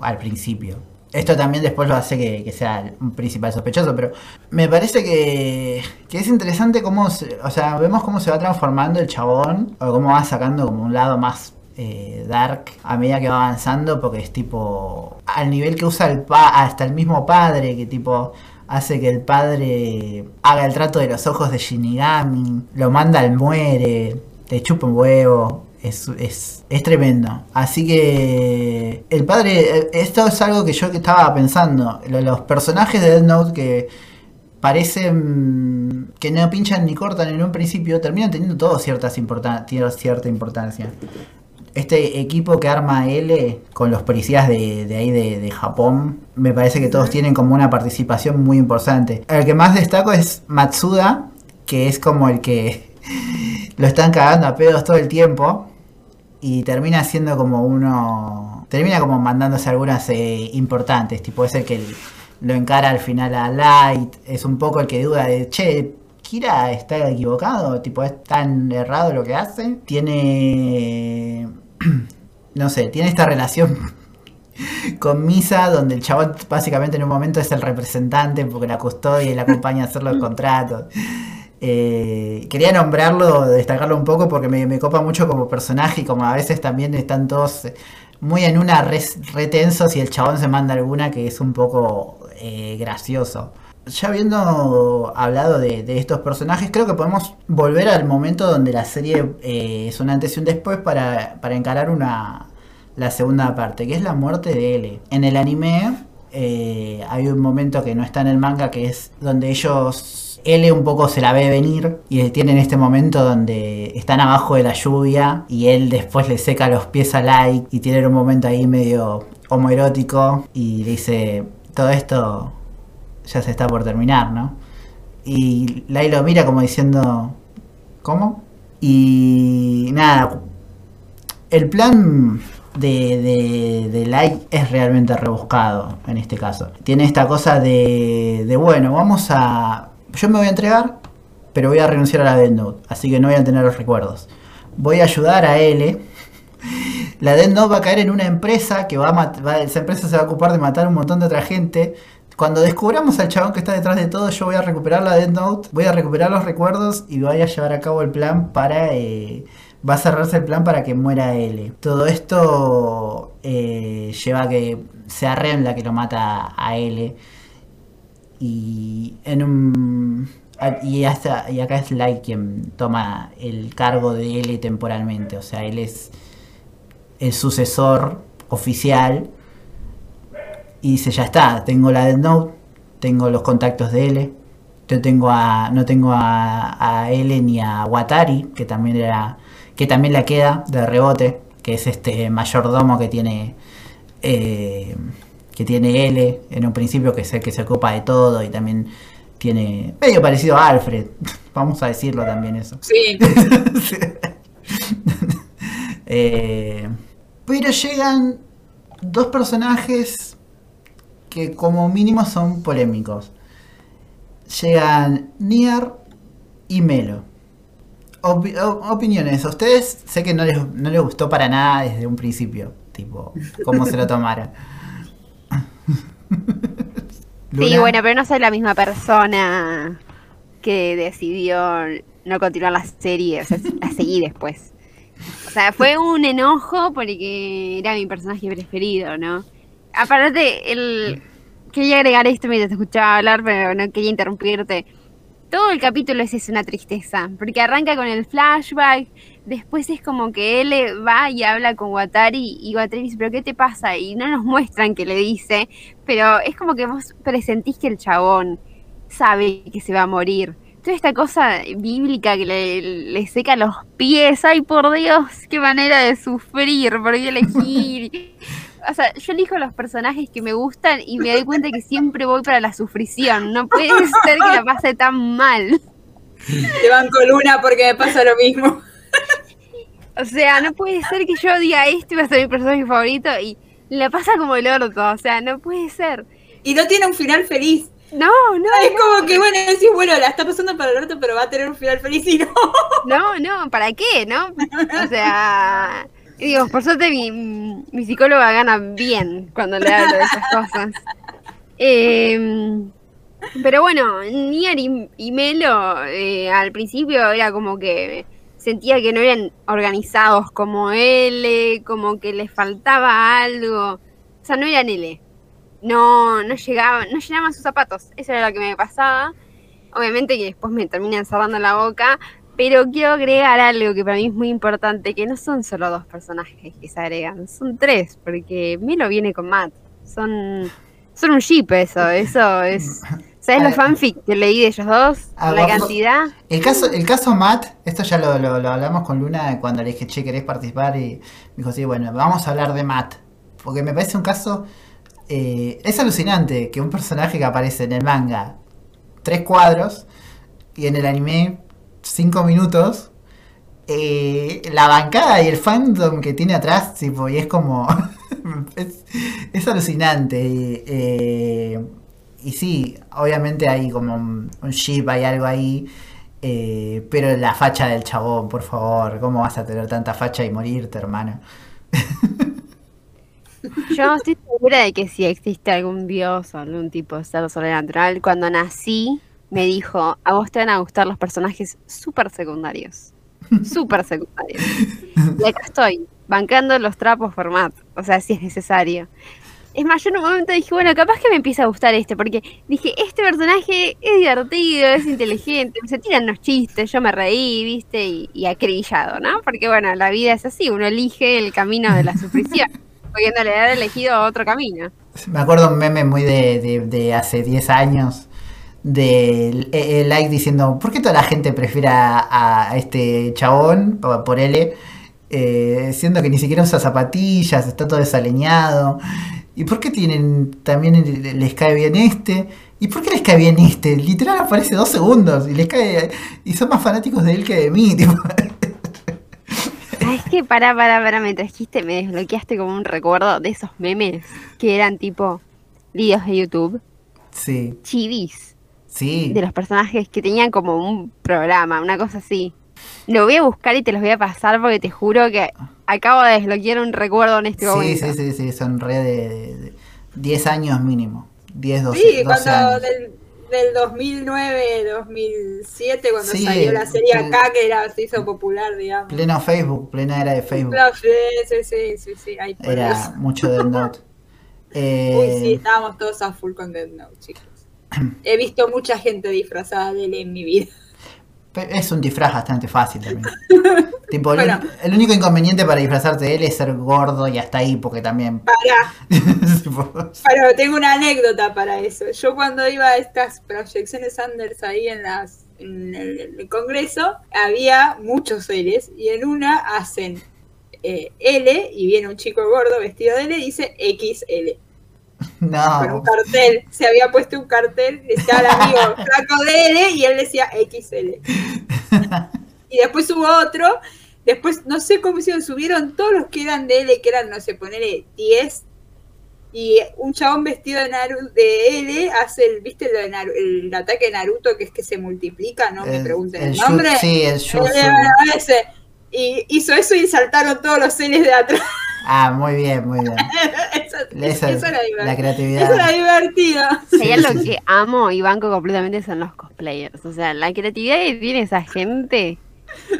al principio. Esto también después lo hace que, sea un principal sospechoso, pero me parece que, que es interesante cómo, o sea, vemos cómo se va transformando el chabón, o cómo va sacando como un lado más eh, dark a medida que va avanzando, porque es tipo, al nivel que usa el pa hasta el mismo padre, que tipo hace que el padre haga el trato de los ojos de Shinigami, lo manda al muere, te chupa un huevo, es, es, es tremendo. Así que el padre, eh, esto es algo que yo que estaba pensando. Lo- Los personajes de Death Note que parecen que no pinchan ni cortan en un principio, terminan teniendo todo ciertas importan- cierta importancia. Este equipo que arma L con los policías de, de ahí de, de Japón, me parece que todos tienen como una participación muy importante. El que más destaco es Matsuda, que es como el que (laughs) lo están cagando a pedos todo el tiempo y termina siendo como uno termina como mandándose algunas eh, importantes tipo es el que lo encara al final a Light es un poco el que duda de che Kira está equivocado tipo es tan errado lo que hace tiene (clears throat) no sé tiene esta relación (laughs) con Misa, donde el chabón básicamente en un momento es el representante porque la custodia y la acompaña a hacer los contratos. Eh, quería nombrarlo, destacarlo un poco porque me, copa mucho como personaje y como a veces también están todos muy en una re, re y el chabón se manda alguna que es un poco eh, gracioso. Ya habiendo hablado de, estos personajes, creo que podemos volver al momento donde la serie eh, es un antes y un después para, para encarar una, la segunda parte, que es la muerte de L. En el anime eh, hay un momento que no está en el manga, que es donde ellos, L un poco se la ve venir y tienen este momento donde están abajo de la lluvia y él después le seca los pies a Light y tienen un momento ahí medio homoerótico y dice, todo esto ya se está por terminar, ¿no? Y Light lo mira como diciendo, ¿cómo? Y nada, el plan de, de, de Light es realmente rebuscado en este caso. Tiene esta cosa de, de, bueno, vamos a... Yo me voy a entregar, pero voy a renunciar a la Death Note, así que no voy a tener los recuerdos. Voy a ayudar a L. La Death Note va a caer en una empresa que va a mat- va- esa empresa se va a ocupar de matar un montón de otra gente. Cuando descubramos al chabón que está detrás de todo, yo voy a recuperar la Death Note, voy a recuperar los recuerdos y voy a llevar a cabo el plan para... eh, va a cerrarse el plan para que muera L. Todo esto eh, lleva a que sea Ren la que lo mata a L. Y en un. a- Y, hasta, y acá es Light quien toma el cargo de L temporalmente. O sea, él es el sucesor oficial. Y dice, ya está, tengo la Death Note, tengo los contactos de L. Yo tengo a. no tengo a, a L ni a Watari, que también era. que también la queda de rebote, que es este mayordomo que tiene. eh, que tiene L en un principio, que es el que se ocupa de todo y también tiene. medio parecido a Alfred. (laughs) Vamos a decirlo también eso. Sí, (laughs) Eh, pero llegan dos personajes que como mínimo son polémicos. Llegan Nier y Melo. Opiniones, a ustedes sé que no les, no les gustó para nada desde un principio, tipo, cómo se lo (laughs) tomaron. (laughs) Sí, bueno, pero no soy la misma persona que decidió no continuar la serie, o sea, la seguí (laughs) después. O sea, fue un enojo porque era mi personaje preferido, ¿no? Aparte, el... quería agregar esto mientras te escuchaba hablar, pero no quería interrumpirte. Todo el capítulo es, es una tristeza, porque arranca con el flashback, después es como que él va y habla con Watari y Watari dice, pero ¿qué te pasa? Y no nos muestran que le dice, pero es como que vos presentís que el chabón sabe que se va a morir. Toda esta cosa bíblica que le, le seca los pies, ay por Dios, qué manera de sufrir, por qué elegir. O sea, yo elijo los personajes que me gustan y me doy cuenta que siempre voy para la sufrición. No puede (laughs) ser que la pase tan mal. Te banco Luna porque me pasa lo mismo. O sea, no puede ser que yo diga este va a ser mi personaje favorito y la pasa como el orto. O sea, no puede ser. Y no tiene un final feliz. No, no, Es como que, bueno, decís, bueno, la está pasando para el orto, pero va a tener un final feliz y no. no, no, ¿para qué, no? O sea, digo, por suerte mi, mi psicóloga gana bien cuando le hablo de esas cosas. Eh, pero bueno, Nier y, y Melo eh, al principio era como que sentía que no eran organizados como él, como que les faltaba algo. O sea, no eran L. No, no llegaban, no llenaban sus zapatos. Eso era lo que me pasaba. Obviamente que después me terminan cerrando la boca. Pero quiero agregar algo que para mí es muy importante, que no son solo dos personajes que se agregan, son tres, porque Melo viene con Matt. Son, son un ship eso, eso es... (laughs) ¿Sabes los fanfic que leí de ellos dos? Ah, La cantidad. El caso, el caso Matt, esto ya lo, lo- lo hablamos con Luna cuando le dije, che, ¿querés participar? Y me dijo, sí, bueno, vamos a hablar de Matt. Porque me parece un caso... eh, es alucinante que un personaje que aparece en el manga tres cuadros y en el anime cinco minutos, eh, la bancada y el fandom que tiene atrás, tipo, y es como... (laughs) es, es alucinante. Y, eh, y sí, obviamente hay como un, un ship, hay algo ahí. eh, pero la facha del chabón, por favor, ¿cómo vas a tener tanta facha y morirte, hermano? (laughs) Yo estoy segura de que si existe algún dios o algún tipo de ser sobrenatural, cuando nací me dijo, a vos te van a gustar los personajes súper secundarios. (laughs) Súper secundarios. Y acá estoy, bancando los trapos por Matt. O sea, si es necesario. Es más, yo en un momento dije, bueno, capaz que me empieza a gustar este, porque dije, este personaje es divertido, es inteligente, se tiran unos chistes, yo me reí, viste, y, y acribillado, ¿no? Porque bueno, la vida es así, uno elige el camino de la sufrición, (laughs) pudiéndole haber elegido otro camino. Me acuerdo un meme muy de, de- de hace 10 años de eh, eh, like diciendo, ¿por qué toda la gente prefiere a, a este chabón por, L? Eh, siendo que ni siquiera usa zapatillas, está todo desaliñado. ¿Y por qué tienen también les cae bien este? ¿Y por qué les cae bien este? Literal aparece dos segundos y les cae y son más fanáticos de él que de mí. (laughs) tipo. Ah, es que para, para, para, me trajiste, me desbloqueaste como un recuerdo de esos memes que eran tipo videos de YouTube, Sí, chivis, sí. de los personajes que tenían como un programa, una cosa así. Lo voy a buscar y te los voy a pasar porque te juro que acabo de desbloquear un recuerdo en este Sí, momento. sí, sí, sí, son re de, de- de 10 años mínimo. 10, 12, Sí, 12 cuando años. del, del 2009, 2007, cuando Sí, salió la serie pl- acá, que era, se hizo popular, digamos. Pleno Facebook, plena era de Facebook. Sí, sí, sí, sí, sí, ahí por Era eso. mucho Death Note. Eh, (laughs) Uy, sí, estábamos todos a full con Death Note, chicos. He visto mucha gente disfrazada de él en mi vida. es un disfraz bastante fácil también. (laughs) tipo, el, Bueno. único- el único inconveniente para disfrazarte de él es ser gordo y hasta ahí, porque también. Tipo, (laughs) pero tengo una anécdota para eso. Yo cuando iba a estas proyecciones Anders ahí en las en el, en el congreso, había muchos L's y en una hacen eh, L y viene un chico gordo vestido de L y dice XL. (laughs) con un no. cartel. Se había puesto un cartel, estaba el amigo (laughs) flaco de L y él decía XL. (laughs) Y después hubo otro, después no sé cómo hicieron, subieron todos los que eran de L, que eran, no sé, ponele 10 y un chabón vestido de Naruto, de L hace el, ¿viste lo de Naru- el ataque de Naruto que es que se multiplica? No me El- pregunten el nombre. sí, el Eh. Y hizo eso y saltaron todos los L's de atrás. Ah, muy bien, muy bien. (laughs) eso, eso era la creatividad. Eso era divertido. Si hay algo que amo y banco completamente son los cosplayers. O sea, la creatividad que tiene esa gente,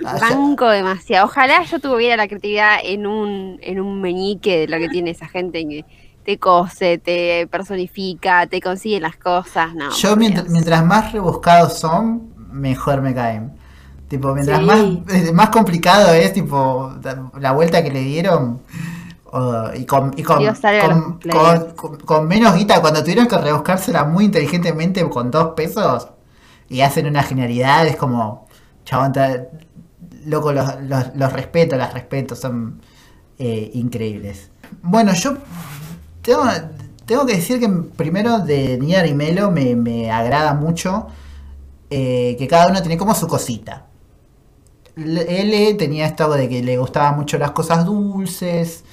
Ah, banco demasiado. Ojalá yo tuviera la creatividad en un, en un meñique de lo que tiene esa gente que te cose, te personifica, te consigue las cosas. No, Yo mientras, mientras más rebuscados son, mejor me caen. Tipo, mientras Sí. más, (laughs) más complicado es, tipo, la vuelta que le dieron. O- y con, y con, menos guita, cuando tuvieron que rebuscársela muy inteligentemente con dos pesos y hacen una genialidad, es como, chabón, loco, los, los, los respeto, las respeto, son eh, increíbles. Bueno, yo tengo, tengo que decir que primero de Nier y Melo me, me agrada mucho eh, que cada uno tiene como su cosita. L- L tenía esto de que le gustaban mucho las cosas dulces.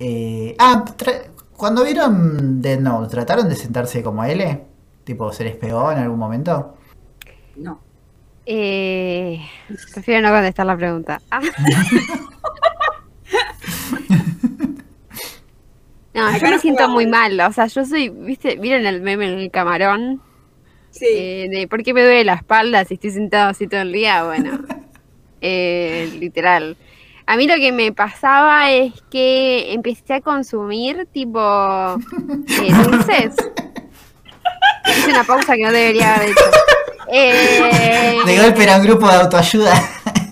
Eh, ah, cuando vieron Dead Note, ¿trataron de sentarse como L? Tipo, ¿se les pegó en algún momento? No. Eh, prefiero no contestar la pregunta. Ah. (laughs) No, Acá yo me siento muy mal. O sea, yo soy, ¿viste? ¿Vieron el meme en el camarón? Sí. Eh, de por qué me duele la espalda si estoy sentado así todo el día. Bueno, (laughs) eh, literal. A mí lo que me pasaba es que empecé a consumir tipo eh, (laughs) dulces. Hice una pausa que no debería haber hecho. Eh, De golpe era un grupo de autoayuda.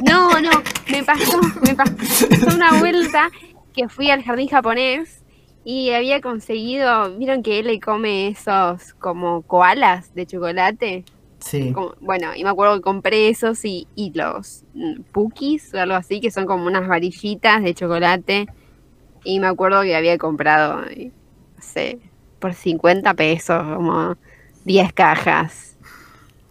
no, no, me pasó, me pasó una vuelta que fui al jardín japonés y había conseguido, vieron que él le come esos como koalas de chocolate. Sí. Como- bueno, y me acuerdo que compré esos y, y los pukis o algo así, que son como unas varillitas de chocolate. Y me acuerdo que había comprado, eh, no sé, por 50 pesos, como 10 cajas.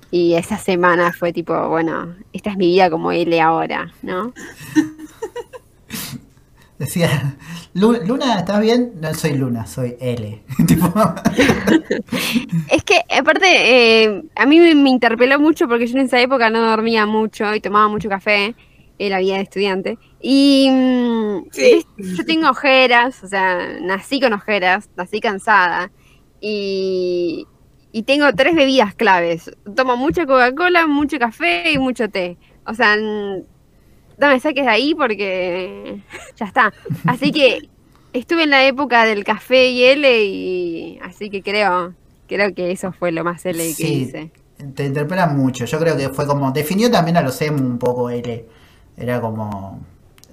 Y esa semana fue tipo, bueno, esta es mi vida como L ahora, ¿no? (laughs) Decía, "Lu- Luna, ¿estás bien? No soy Luna, soy L. (laughs) Es que, aparte, eh, a mí me, interpeló mucho porque yo en esa época no dormía mucho y tomaba mucho café, en la vida de estudiante. Y mm, Sí. yo tengo ojeras, o sea, nací con ojeras, nací cansada. Y, y tengo tres bebidas claves. Tomo mucha Coca-Cola, mucho café y mucho té. O sea, no me saques de ahí porque ya está. Así que estuve en la época del café y L y así que creo, creo que eso fue lo más L que Sí. hice. te interpela mucho. Yo creo que fue como. Definió también a los emo un poco L. Era como.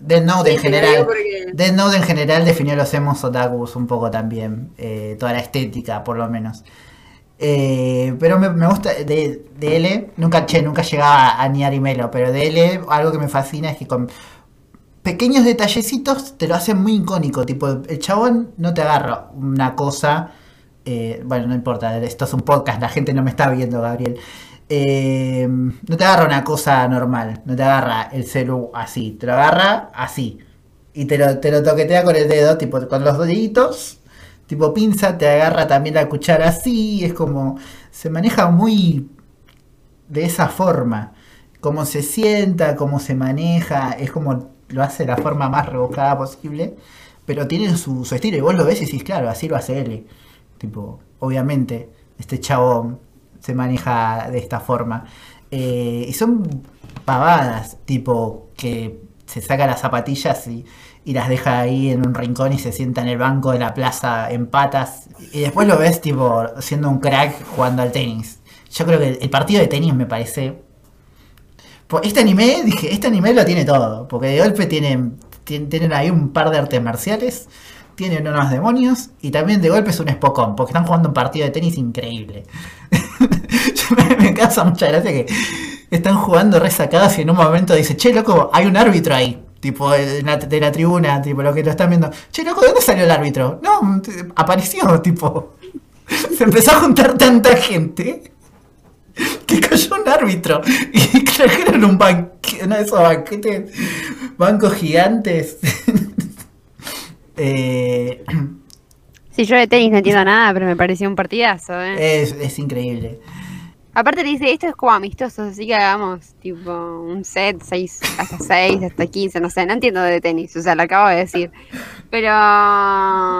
Death Note en Sí, lo general. porque- Death Note en general definió a los emos otakus un poco también. eh, toda la estética, por lo menos. Eh, pero me, gusta de, de nunca, nunca llegaba a ni Arimelo, pero de L algo que me fascina es que con pequeños detallecitos te lo hacen muy icónico. Tipo, el chabón no te agarra una cosa. eh, bueno, no importa, esto es un podcast, la gente no me está viendo, Gabriel. Eh, no te agarra una cosa normal, no te agarra el celu así, te lo agarra así. Y te lo, te lo toquetea con el dedo, tipo con los deditos, tipo pinza, te agarra también la cuchara así, es como, se maneja muy de esa forma. Cómo se sienta, cómo se maneja, es como lo hace de la forma más rebuscada posible, pero tiene su, estilo y vos lo ves y decís, claro, así lo hace él. Tipo, obviamente, este chavo se maneja de esta forma. Eh, y son pavadas, tipo, que se saca las zapatillas y, y las deja ahí en un rincón y se sienta en el banco de la plaza en patas. Y después lo ves, tipo, siendo un crack jugando al tenis. Yo creo que el partido de tenis me parece. Este anime, dije, este anime lo tiene todo. Porque de golpe tienen, tienen, ahí un par de artes marciales, tienen unos demonios y también de golpe es un espocón. Porque están jugando un partido de tenis increíble. (laughs) Me, me causa mucha gracia que están jugando resacados y en un momento dice, che, loco, hay un árbitro ahí. Tipo, de la, de la tribuna, tipo, lo que lo están viendo. Che, loco, ¿de dónde salió el árbitro? No, apareció, (laughs) tipo. Se empezó a juntar tanta gente que cayó un árbitro y (laughs) trajeron un banquete, uno de esos banquetes, bancos gigantes. (laughs) Eh, Sí, yo de tenis no entiendo nada, pero me pareció un partidazo, ¿eh? Es, es increíble. Aparte dice, esto es como amistoso, así que hagamos tipo un set, seis, hasta 6, hasta 15, no sé, no entiendo de tenis, o sea, lo acabo de decir. Pero...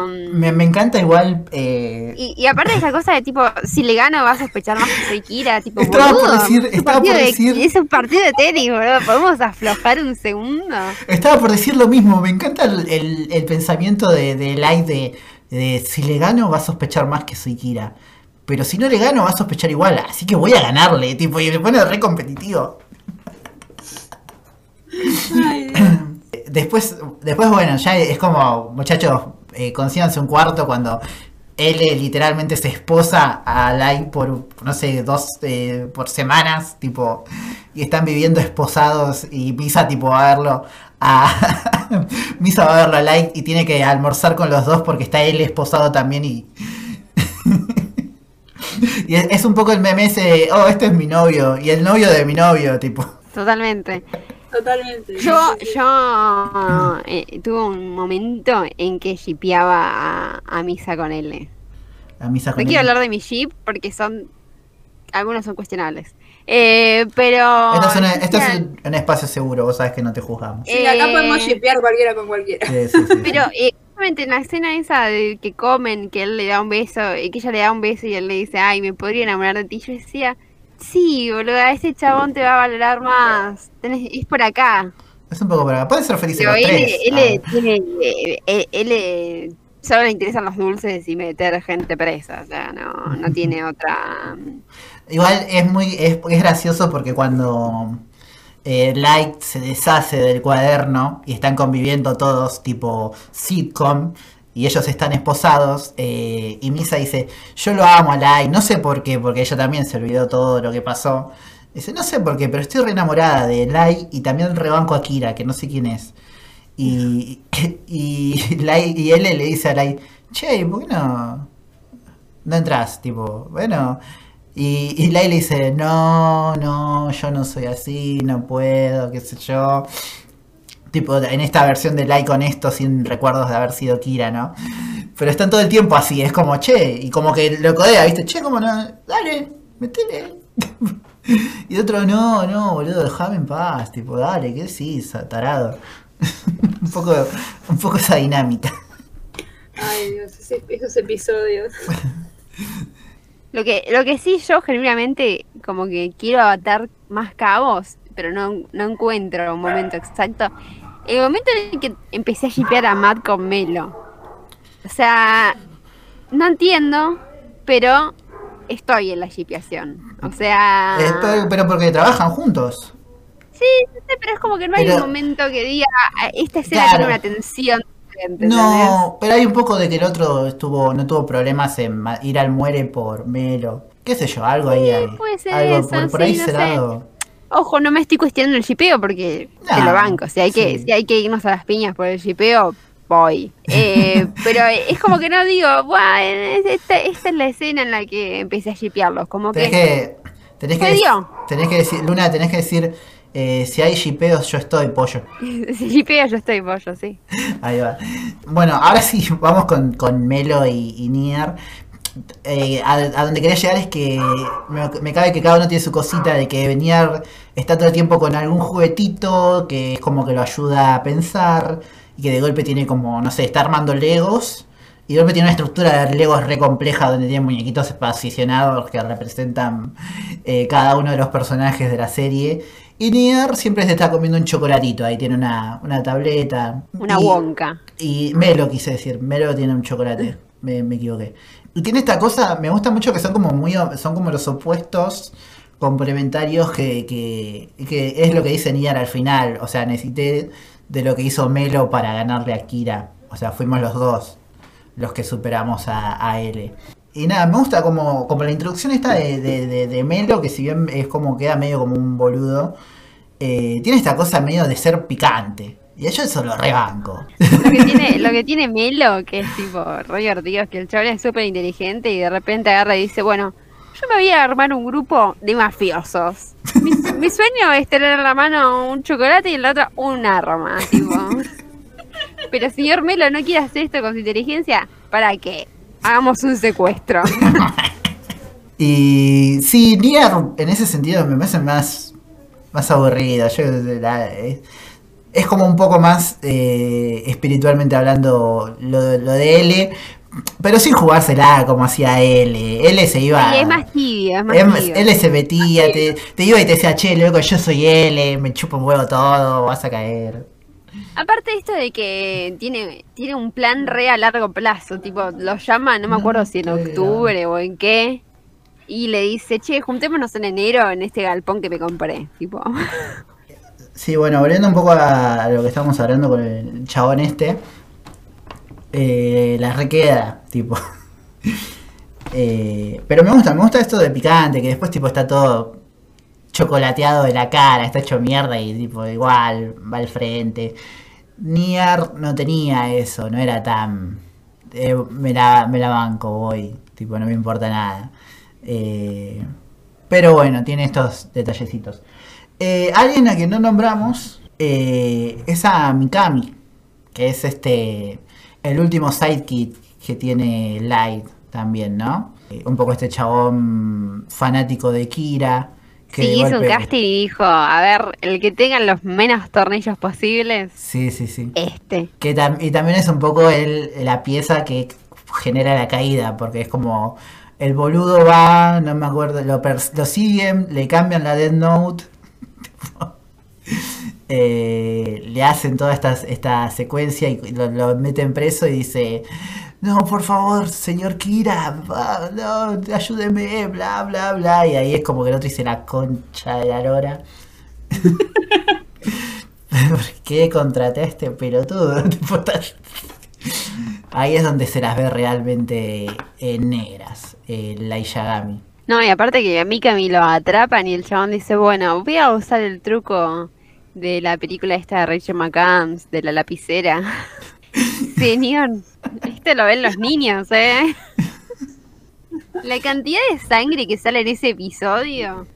mm, Me, me encanta igual. eh, Y, y aparte esa cosa de tipo, si le gano va a sospechar más que soy Kira, tipo, Estaba por boludo, decir- es estaba por partido de- decir- es un partido de tenis, boludo, podemos aflojar un segundo. Estaba por decir lo mismo, me encanta el, el- el pensamiento de, de Light de, de si le gano va a sospechar más que soy Kira. Pero si no le gano va a sospechar igual, así que voy a ganarle, tipo, y me pone re competitivo. Ay. (clears throat) Después, después bueno, ya es como, muchachos, eh, consíganse un cuarto cuando él eh, literalmente se esposa a Light por, no sé, dos, eh, por semanas, tipo, y están viviendo esposados y Misa, tipo, va a verlo a... (laughs) Misa va a verlo a Light y tiene que almorzar con los dos porque está él esposado también y... (laughs) (laughs) y es, es un poco el meme ese, de, oh, este es mi novio, y el novio de mi novio, tipo... Totalmente. Totalmente. Yo, yo eh, tuve un momento en que shipeaba a, a Misa con L. A Misa No con quiero él. hablar de mi ship porque son. Algunos son cuestionables. Eh, pero. Esto es, una- esto es decía- un, un espacio seguro, vos sabes que no te juzgamos. Sí, acá eh, podemos shipear cualquiera con cualquiera. Sí, sí, sí, Pero sí. eh, justamente en la escena esa de que comen, que él le da un beso, y que ella le da un beso y él le dice, ay, me podría enamorar de ti. Yo decía, sí, boludo, ese chabón te va a valorar más. Tenés- es por acá. Es un poco para. Pueden ser felices Pero los él, tres. él, Ah, eh, él, él, eh, solo le interesan los dulces y meter gente presa. O sea, no, no (laughs) tiene otra. Igual es muy. Es, es gracioso porque cuando eh, Light se deshace del cuaderno y están conviviendo todos, tipo sitcom, y ellos están esposados, eh, y Misa dice: Yo lo amo a Light, no sé por qué, porque ella también se olvidó todo lo que pasó. Dice: No sé por qué, pero estoy re enamorada de Light y también rebanco a Kira, que no sé quién es. Y, (laughs) y, y él le dice a Light: Che, ¿por qué no entras, tipo, bueno. Y, y Lai le dice, no, no, yo no soy así, no puedo, qué sé yo. Tipo, en esta versión de Lai con esto, sin recuerdos de haber sido Kira, ¿no? Pero están todo el tiempo así, es como, che, y como que lo codea, ¿viste? Che, como no, dale, metele. (laughs) Y otro, no, no, boludo, déjame en paz, tipo, dale, ¿qué sí, tarado? (laughs) un poco, un poco esa dinámica. Ay, Dios, esos episodios. (laughs) Lo que, lo que sí yo genuinamente como que quiero atar más cabos, pero no, no encuentro un momento exacto. El momento en el que empecé a shipear a Matt con Melo. O sea, no entiendo, pero estoy en la shipeación. O sea... Eh, pero, porque trabajan juntos. Sí, pero es como que no hay Pero- un momento que diga, "Ah, esta escena Claro. tiene una tensión. Diferente", ¿entendés? No, pero hay un poco de que el otro estuvo, no tuvo problemas en ir al muere por Melo. ¿Qué sé yo? Algo ahí puede ser algo eso, por, por sí, ahí no sé. Ojo, no me estoy cuestionando el shipeo porque te No, lo banco. Si hay, que, sí. si hay que irnos a las piñas por el shipeo, voy. Eh, (laughs) pero es como que no digo, "Buah, es- esta, esta es la escena en la que empecé a shipearlos. Como Tenés que. que, tenés que, dec- tenés que decir, Luna, tenés que decir, eh, si hay shipeos, yo estoy, pollo. (laughs) Si shipeo, yo estoy pollo, sí. Ahí va. Bueno, ahora sí, vamos con, con Melo y, y Nier. Eh, a, a donde quería llegar es que me, me cabe que cada uno tiene su cosita de que Nier está todo el tiempo con algún juguetito que es como que lo ayuda a pensar y que de golpe tiene como, no sé, está armando Legos y de golpe tiene una estructura de Legos re compleja donde tiene muñequitos posicionados que representan eh, cada uno de los personajes de la serie. Y Nier siempre se está comiendo un chocolatito, ahí tiene una, una tableta. Una Y- wonka. y Melo quise decir, Melo tiene un chocolate, me, me equivoqué. Y tiene esta cosa, me gusta mucho que son como muy, son como los opuestos complementarios que, que, que es lo que dice Nier al final. O sea, necesité de lo que hizo Melo para ganarle a Kira. O sea, fuimos los dos los que superamos a, a L. Y nada, me gusta como, como la introducción esta de, de, de- de Melo, que si bien es como queda medio como un boludo, eh, tiene esta cosa medio de ser picante. Y yo eso lo rebanco. Lo que tiene, (laughs) lo que tiene Melo, que es tipo re divertido, es que el chaval es súper inteligente y de repente agarra y dice, bueno, yo me voy a armar un grupo de mafiosos. Mi, (laughs) mi sueño es tener en la mano un chocolate y en la otra un arma, tipo. (laughs) Pero señor Melo no quiere hacer esto con su inteligencia, ¿para qué? Hagamos un secuestro. (laughs) Y sí, Nier en ese sentido me parece más, más. Yo, la- es, es como un poco más eh, espiritualmente hablando lo, lo de L, pero sin jugársela como hacía L. L se iba. Sí, es más tibio, es más tibio. L se metía, te, te iba y te decía, che, loco, yo soy L, me chupo un huevo todo, vas a caer. Aparte esto de que tiene, tiene un plan re a largo plazo, tipo, lo llama, no me No acuerdo si en octubre o en qué, y le dice, che, juntémonos en enero en este galpón que me compré, tipo. Sí, bueno, volviendo un poco a lo que estábamos hablando con el chabón este, eh, la requeda, tipo. (laughs) Eh, pero me gusta, me gusta esto de picante, que después tipo está todo chocolateado de la cara, está hecho mierda y tipo igual va al frente. Nier no tenía eso, no era tan... eh, me, la, me la banco, voy, tipo no me importa nada. Eh, pero bueno, tiene estos detallecitos. Eh, alguien a quien no nombramos es a Mikami, que es este el último sidekick que tiene Light también, ¿no? Un poco este chabón fanático de Kira. Sí, hizo un casting y dijo, a ver, el que tenga los menos tornillos posibles, Sí, sí, sí. este. Que tam- y también es un poco el, la pieza que genera la caída, porque es como el boludo va, no me acuerdo, lo, lo siguen, le cambian la Dead Note, (laughs) eh, le hacen toda esta, esta secuencia y lo, lo meten preso y dice, no, por favor, señor Kira, va, no, ayúdeme, bla, bla, bla, y ahí es como que el otro dice la concha de la lora. (laughs) ¿Por qué contraté a este pelotudo? (laughs) Ahí es donde se las ve realmente eh, negras, eh, la Ishagami. No, y aparte que a Mikami lo atrapan y el chabón dice, bueno, voy a usar el truco de la película esta de Rachel McAdams, de la lapicera. (laughs) Señor, este lo ven los niños, ¿eh? La cantidad de sangre que sale en ese episodio.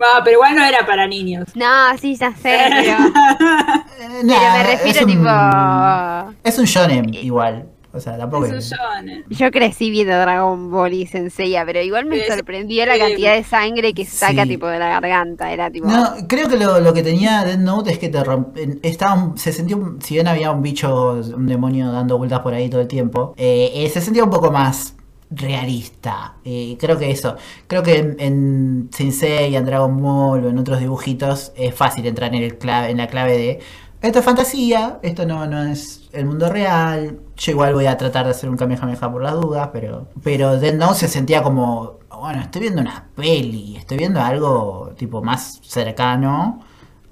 Ah, pero igual no era para niños. No, sí, ya sé, (laughs) pero, Eh, pero me es refiero un- tipo... Es un shonen igual. O sea, tampoco Es un. Yo crecí viendo Dragon Ball y Senseiya, pero igual me sorprendió la cantidad de sangre que saca Sí. tipo de la garganta. Era tipo... No, creo que lo, lo que tenía Death Note es que te rompen, estaba, un- se sentía, un- si bien había un bicho, un demonio dando vueltas por ahí todo el tiempo, eh, eh, se sentía un poco más realista. Eh, creo que eso, creo que en, en Sensei, en Dragon Ball o en otros dibujitos es fácil entrar en, el clave, en la clave de esto es fantasía, esto no, no es el mundo real. Yo igual voy a tratar de hacer un Kamehameha por las dudas, pero, pero Death Note se sentía como, bueno, estoy viendo una peli, estoy viendo algo tipo más cercano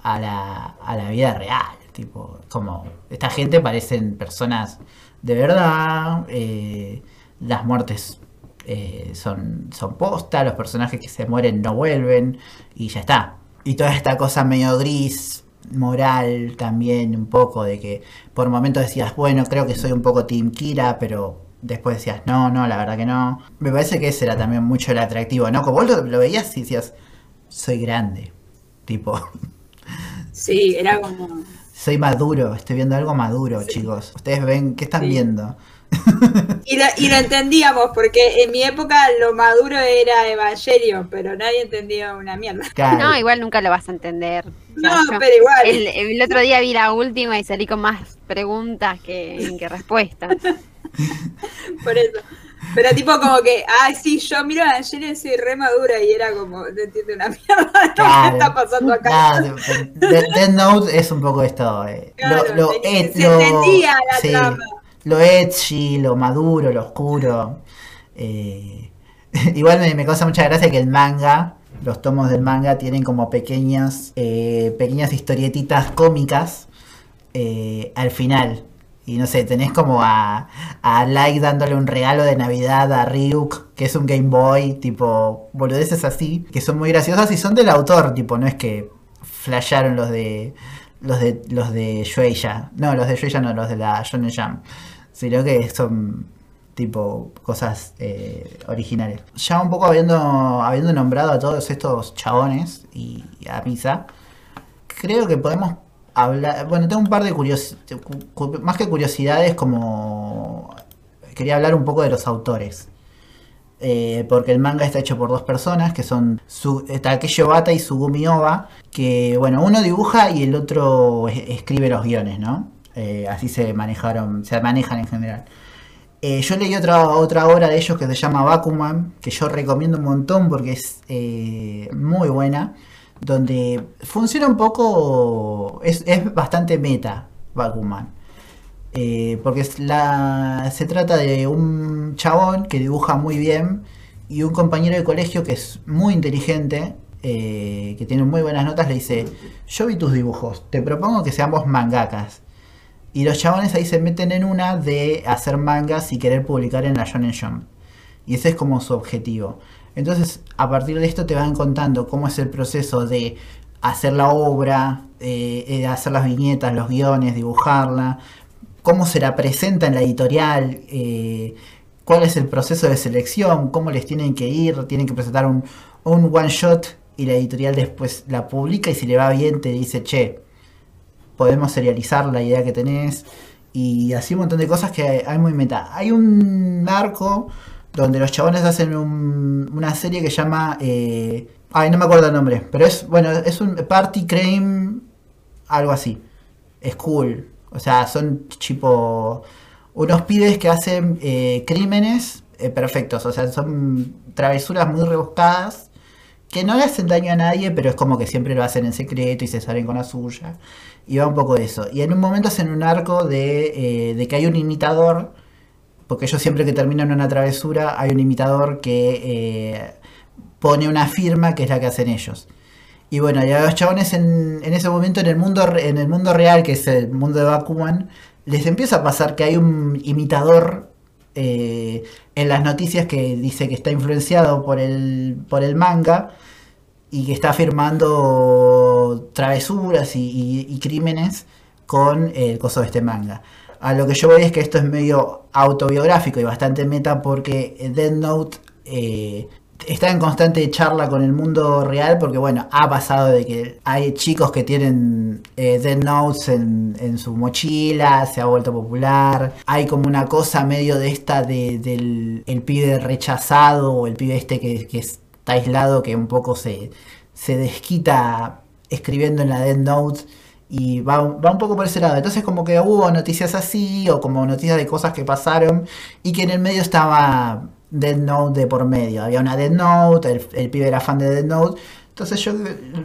a la, a la vida real. Tipo, como esta gente parecen personas de verdad, eh, las muertes eh, son, son posta, los personajes que se mueren no vuelven y ya está. Y toda esta cosa medio gris, moral también un poco, de que por momentos decías, bueno, creo que soy un poco Team Kira, pero después decías, no, no, la verdad que no. Me parece que ese era también mucho el atractivo, ¿no? Como vos lo, lo veías y decías, soy grande, tipo, (laughs) Sí, era como. soy maduro, estoy viendo algo maduro, chicos. Ustedes ven, ¿qué están Sí. viendo? (laughs) Y lo, y lo entendíamos, porque en mi época lo maduro era Evangelio, pero nadie entendía una mierda. Claro. No, igual nunca lo vas a entender. O sea, No, pero igual. el, el otro día vi la última y salí con más preguntas que, que respuestas. (laughs) Por eso. Pero tipo como que, ay, sí, yo miro a Evangelio y soy re madura y era como, no entiendo una (laughs) mierda Claro. que está pasando acá. Nada, de- de- Death Note es un poco esto. eh, Claro, lo, lo, et- se lo- entendía la sí, trama. lo edgy, lo maduro, lo oscuro. eh, (laughs) igual me, me causa mucha gracia que el manga, los tomos del manga, tienen como pequeñas, eh, pequeñas historietitas cómicas eh, al final. Y no sé, tenés como a, a Light dándole un regalo de Navidad a Ryuk, que es un Game Boy, tipo, boludeces así, que son muy graciosas y son del autor, tipo, no es que flasharon los de los de los de Shueisha. No, los de Shueisha no, los de la Shonen Jump. Sino que son tipo cosas eh, originales. Ya un poco habiendo, habiendo nombrado a todos estos chabones y a Misa, creo que podemos hablar. Bueno, tengo un par de curiosidades, más que curiosidades, como quería hablar un poco de los autores. Eh, porque el manga está hecho por dos personas, que son su, eh, Takeshi Obata y Sugumi Oba, que bueno, uno dibuja y el otro es- escribe los guiones, ¿no? Eh, así se manejaron, se manejan en general. Eh, yo leí otra, otra obra de ellos que se llama Bakuman, que yo recomiendo un montón porque es eh, muy buena, donde funciona un poco, es, es bastante meta Bakuman. Eh, porque se trata de un chabón que dibuja muy bien y un compañero de colegio que es muy inteligente, que tiene muy buenas notas, le dice, yo vi tus dibujos, te propongo que seamos mangakas. Y los chabones ahí se meten en una de hacer mangas y querer publicar en la Shonen Jump. Y ese es como su objetivo. Entonces, a partir de esto te van contando cómo es el proceso de hacer la obra, eh, eh, hacer las viñetas, los guiones, dibujarla, cómo se la presenta en la editorial, eh, cuál es el proceso de selección, cómo les tienen que ir, tienen que presentar un, un one shot y la editorial después la publica y si le va bien te dice, che, podemos serializar la idea que tenés y así un montón de cosas que hay, muy meta. Hay un arco donde los chabones hacen un- una serie que llama... eh, ay, no me acuerdo el nombre, pero es, bueno, es un Party Crime, algo así. Es cool. O sea, son tipo unos pibes que hacen eh, crímenes eh, perfectos. O sea, son travesuras muy rebuscadas que no le hacen daño a nadie, pero es como que siempre lo hacen en secreto y se salen con la suya. Y va un poco de eso. Y en un momento hacen un arco de, eh, de que hay un imitador, porque ellos siempre que terminan una travesura hay un imitador que eh, pone una firma que es la que hacen ellos. Y bueno, y a los chabones en, en ese momento en el mundo en el mundo real, que es el mundo de Bakuman, les empieza a pasar que hay un imitador eh, en las noticias que dice que está influenciado por el, por el manga y que está firmando travesuras y, crímenes con el coso de este manga. A lo que yo voy es que esto es medio autobiográfico y bastante meta porque Dead Note eh, está en constante charla con el mundo real porque bueno, ha pasado de que hay chicos que tienen eh, Dead Notes en, en su mochila, se ha vuelto popular, hay como una cosa medio de esta de, del el pibe rechazado o el pibe este que, que está aislado que un poco se, se desquita escribiendo en la Dead Note y va, va un poco por ese lado. Entonces como que hubo noticias así o como noticias de cosas que pasaron y que en el medio estaba Dead Note de por medio. Había una Dead Note, el, pibe era fan de Dead Note. Entonces yo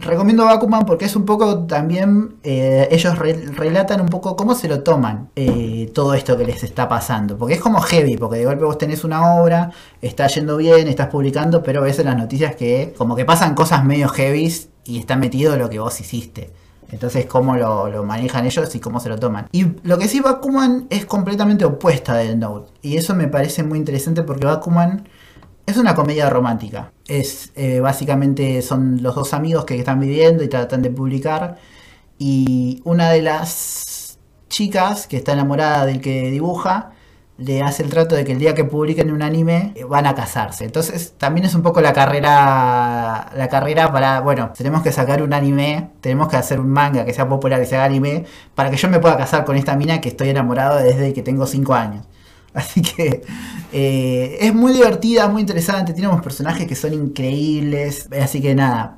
recomiendo Bakuman porque es un poco también, eh, ellos re- relatan un poco cómo se lo toman eh, todo esto que les está pasando. Porque es como heavy, porque de golpe vos tenés una obra, está yendo bien, estás publicando, pero ves en las noticias que como que pasan cosas medio heavies y está metido lo que vos hiciste. Entonces, cómo lo, manejan ellos y cómo se lo toman. Y lo que sí, Bakuman es completamente opuesta del Note. Y eso me parece muy interesante porque Bakuman es una comedia romántica. Es eh, básicamente son los dos amigos que están viviendo y tratan de publicar. Y una de las chicas que está enamorada del que dibuja le hace el trato de que el día que publiquen un anime eh, van a casarse. Entonces también es un poco la carrera la carrera para, bueno, tenemos que sacar un anime, tenemos que hacer un manga que sea popular, que sea anime, para que yo me pueda casar con esta mina que estoy enamorado desde que tengo 5 años. (laughs) Así que eh, es muy divertida, muy interesante, tiene unos personajes que son increíbles, así que nada,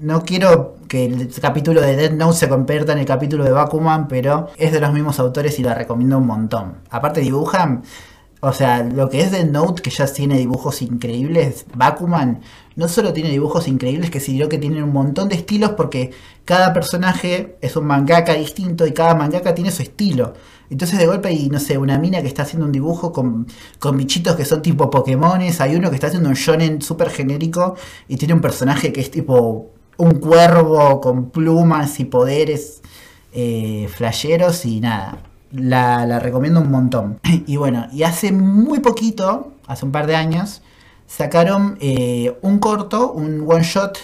no quiero que el capítulo de Dead Note se convierta en el capítulo de Bakuman, pero es de los mismos autores y la recomiendo un montón. Aparte dibujan, o sea, lo que es Dead Note, que ya tiene dibujos increíbles, Bakuman no solo tiene dibujos increíbles, que sino que tienen un montón de estilos porque cada personaje es un mangaka distinto y cada mangaka tiene su estilo. Entonces de golpe hay, no sé, una mina que está haciendo un dibujo con, con bichitos que son tipo Pokémones, hay uno que está haciendo un shonen súper genérico y tiene un personaje que es tipo un cuervo con plumas y poderes eh, flasheros y nada. La, la recomiendo un montón. (clears throat) Y bueno, y hace muy poquito, hace un par de años, sacaron eh, un corto, un one shot,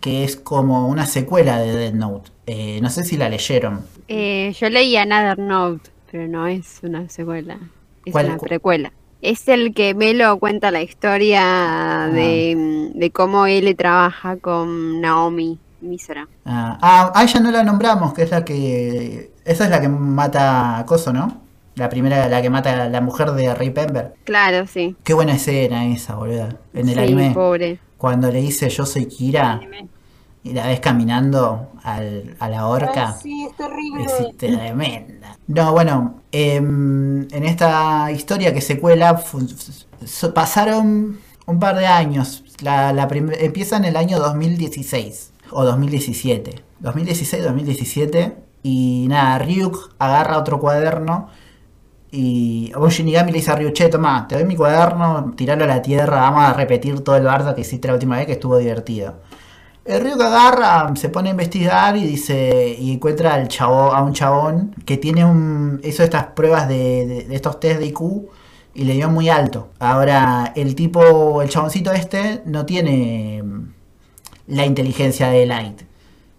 que es como una secuela de Dead Note. Eh, no sé si la leyeron. Eh, yo leí Another Note, pero no es una secuela, es ¿Cuál- una cu- precuela. Es el que Melo cuenta la historia de, de cómo él trabaja con Naomi Misora. Ah, ah, ah, ella no la nombramos, que es la que. Esa es la que mata a Coso, ¿no? La primera, la que mata a la mujer de Ray Pember. Claro, sí. Qué buena escena esa, boludo. En el sí, anime. pobre. Cuando le dice yo soy Kira. Y la ves caminando al- a la horca. Sí, es terrible. Es tremenda. No, bueno, em, en esta historia que se cuela pasaron un par de años. La, la empieza en el año 2016 o 2017. 2016-2017. Y nada, Ryuk agarra otro cuaderno y un Shinigami le dice a Ryuk, che, toma, te doy mi cuaderno, tiralo a la tierra, vamos a repetir todo el bardo que hiciste la última vez que estuvo divertido. El Ryuk agarra, se pone a investigar y dice y encuentra al chavo, a un chabón que tiene un hizo estas pruebas de, de- estos test de IQ y le dio muy alto. Ahora el tipo, el chaboncito este no tiene mm, la inteligencia de Light.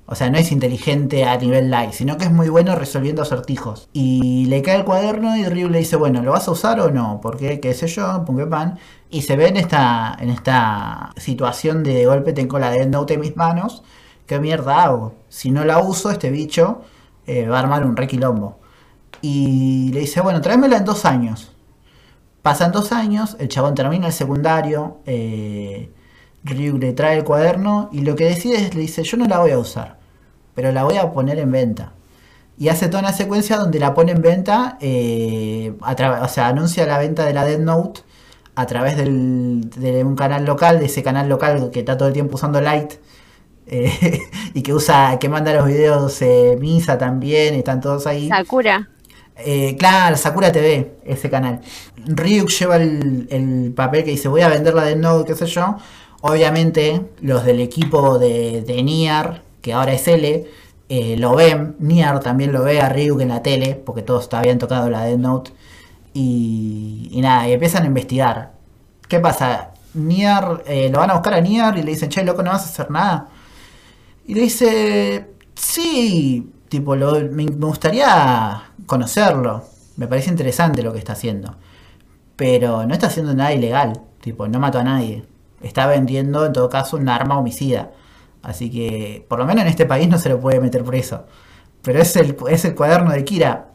O sea, no es inteligente a nivel light, sino que es muy bueno resolviendo acertijos. Y le cae el cuaderno y Ryu le dice, bueno, ¿lo vas a usar o no? Porque, qué sé yo, que pan. Y se ve en esta, en esta situación de, golpe tengo la Death Note en mis manos. ¿Qué mierda hago? Si no la uso, este bicho eh, va a armar un requilombo. Y le dice, bueno, tráemela en dos años. Pasan dos años, el chabón termina el secundario, eh, Ryu le trae el cuaderno y lo que decide es, le dice, yo no la voy a usar, pero la voy a poner en venta. Y hace toda una secuencia donde la pone en venta, eh, o sea, anuncia la venta de la Dead Note a través del- de un canal local, de ese canal local que está todo el tiempo usando Light. eh, (laughs) y que usa, que manda los videos eh, Misa también, están todos ahí. Sakura. Eh, claro, Sakura TV, ese canal. Ryuk lleva el, el papel que dice voy a vender la de Note, qué sé yo. Obviamente, los del equipo de, de Niar, que ahora es L, eh, lo ven. Niar también lo ve a Ryuk en la tele, porque todos habían tocado la Death Note. Y, y nada, y empiezan a investigar. ¿Qué pasa? Niar, eh, lo van a buscar a Niar y le dicen, che, loco, no vas a hacer nada. Y le dice, sí, tipo, me gustaría conocerlo. Me parece interesante lo que está haciendo. Pero no está haciendo nada ilegal. Tipo, no mató a nadie. Está vendiendo, en todo caso, un arma homicida. Así que, por lo menos en este país no se lo puede meter preso. Pero es el, es el cuaderno de Kira.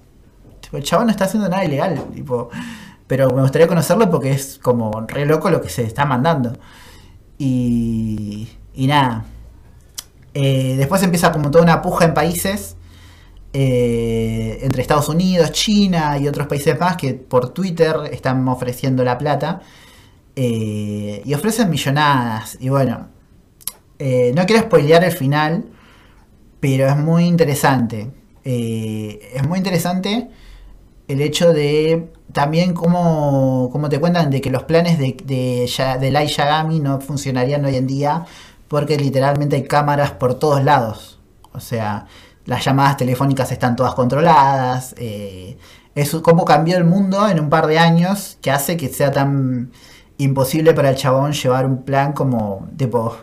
El chabón no está haciendo nada ilegal. Tipo, pero me gustaría conocerlo porque es como re loco lo que se está mandando. Y, y nada. Eh, después empieza como toda una puja en países eh, entre Estados Unidos, China y otros países más que por Twitter están ofreciendo la plata eh, y ofrecen millonadas. Y bueno, no quiero spoilear el final, pero es muy interesante. Es muy interesante el hecho de también cómo, cómo te cuentan de que los planes de, de, de Yagami no funcionarían hoy en día porque literalmente hay cámaras por todos lados. O sea, las llamadas telefónicas están todas controladas. eh, es cómo cambió el mundo en un par de años que hace que sea tan imposible para el chabón llevar un plan como tipo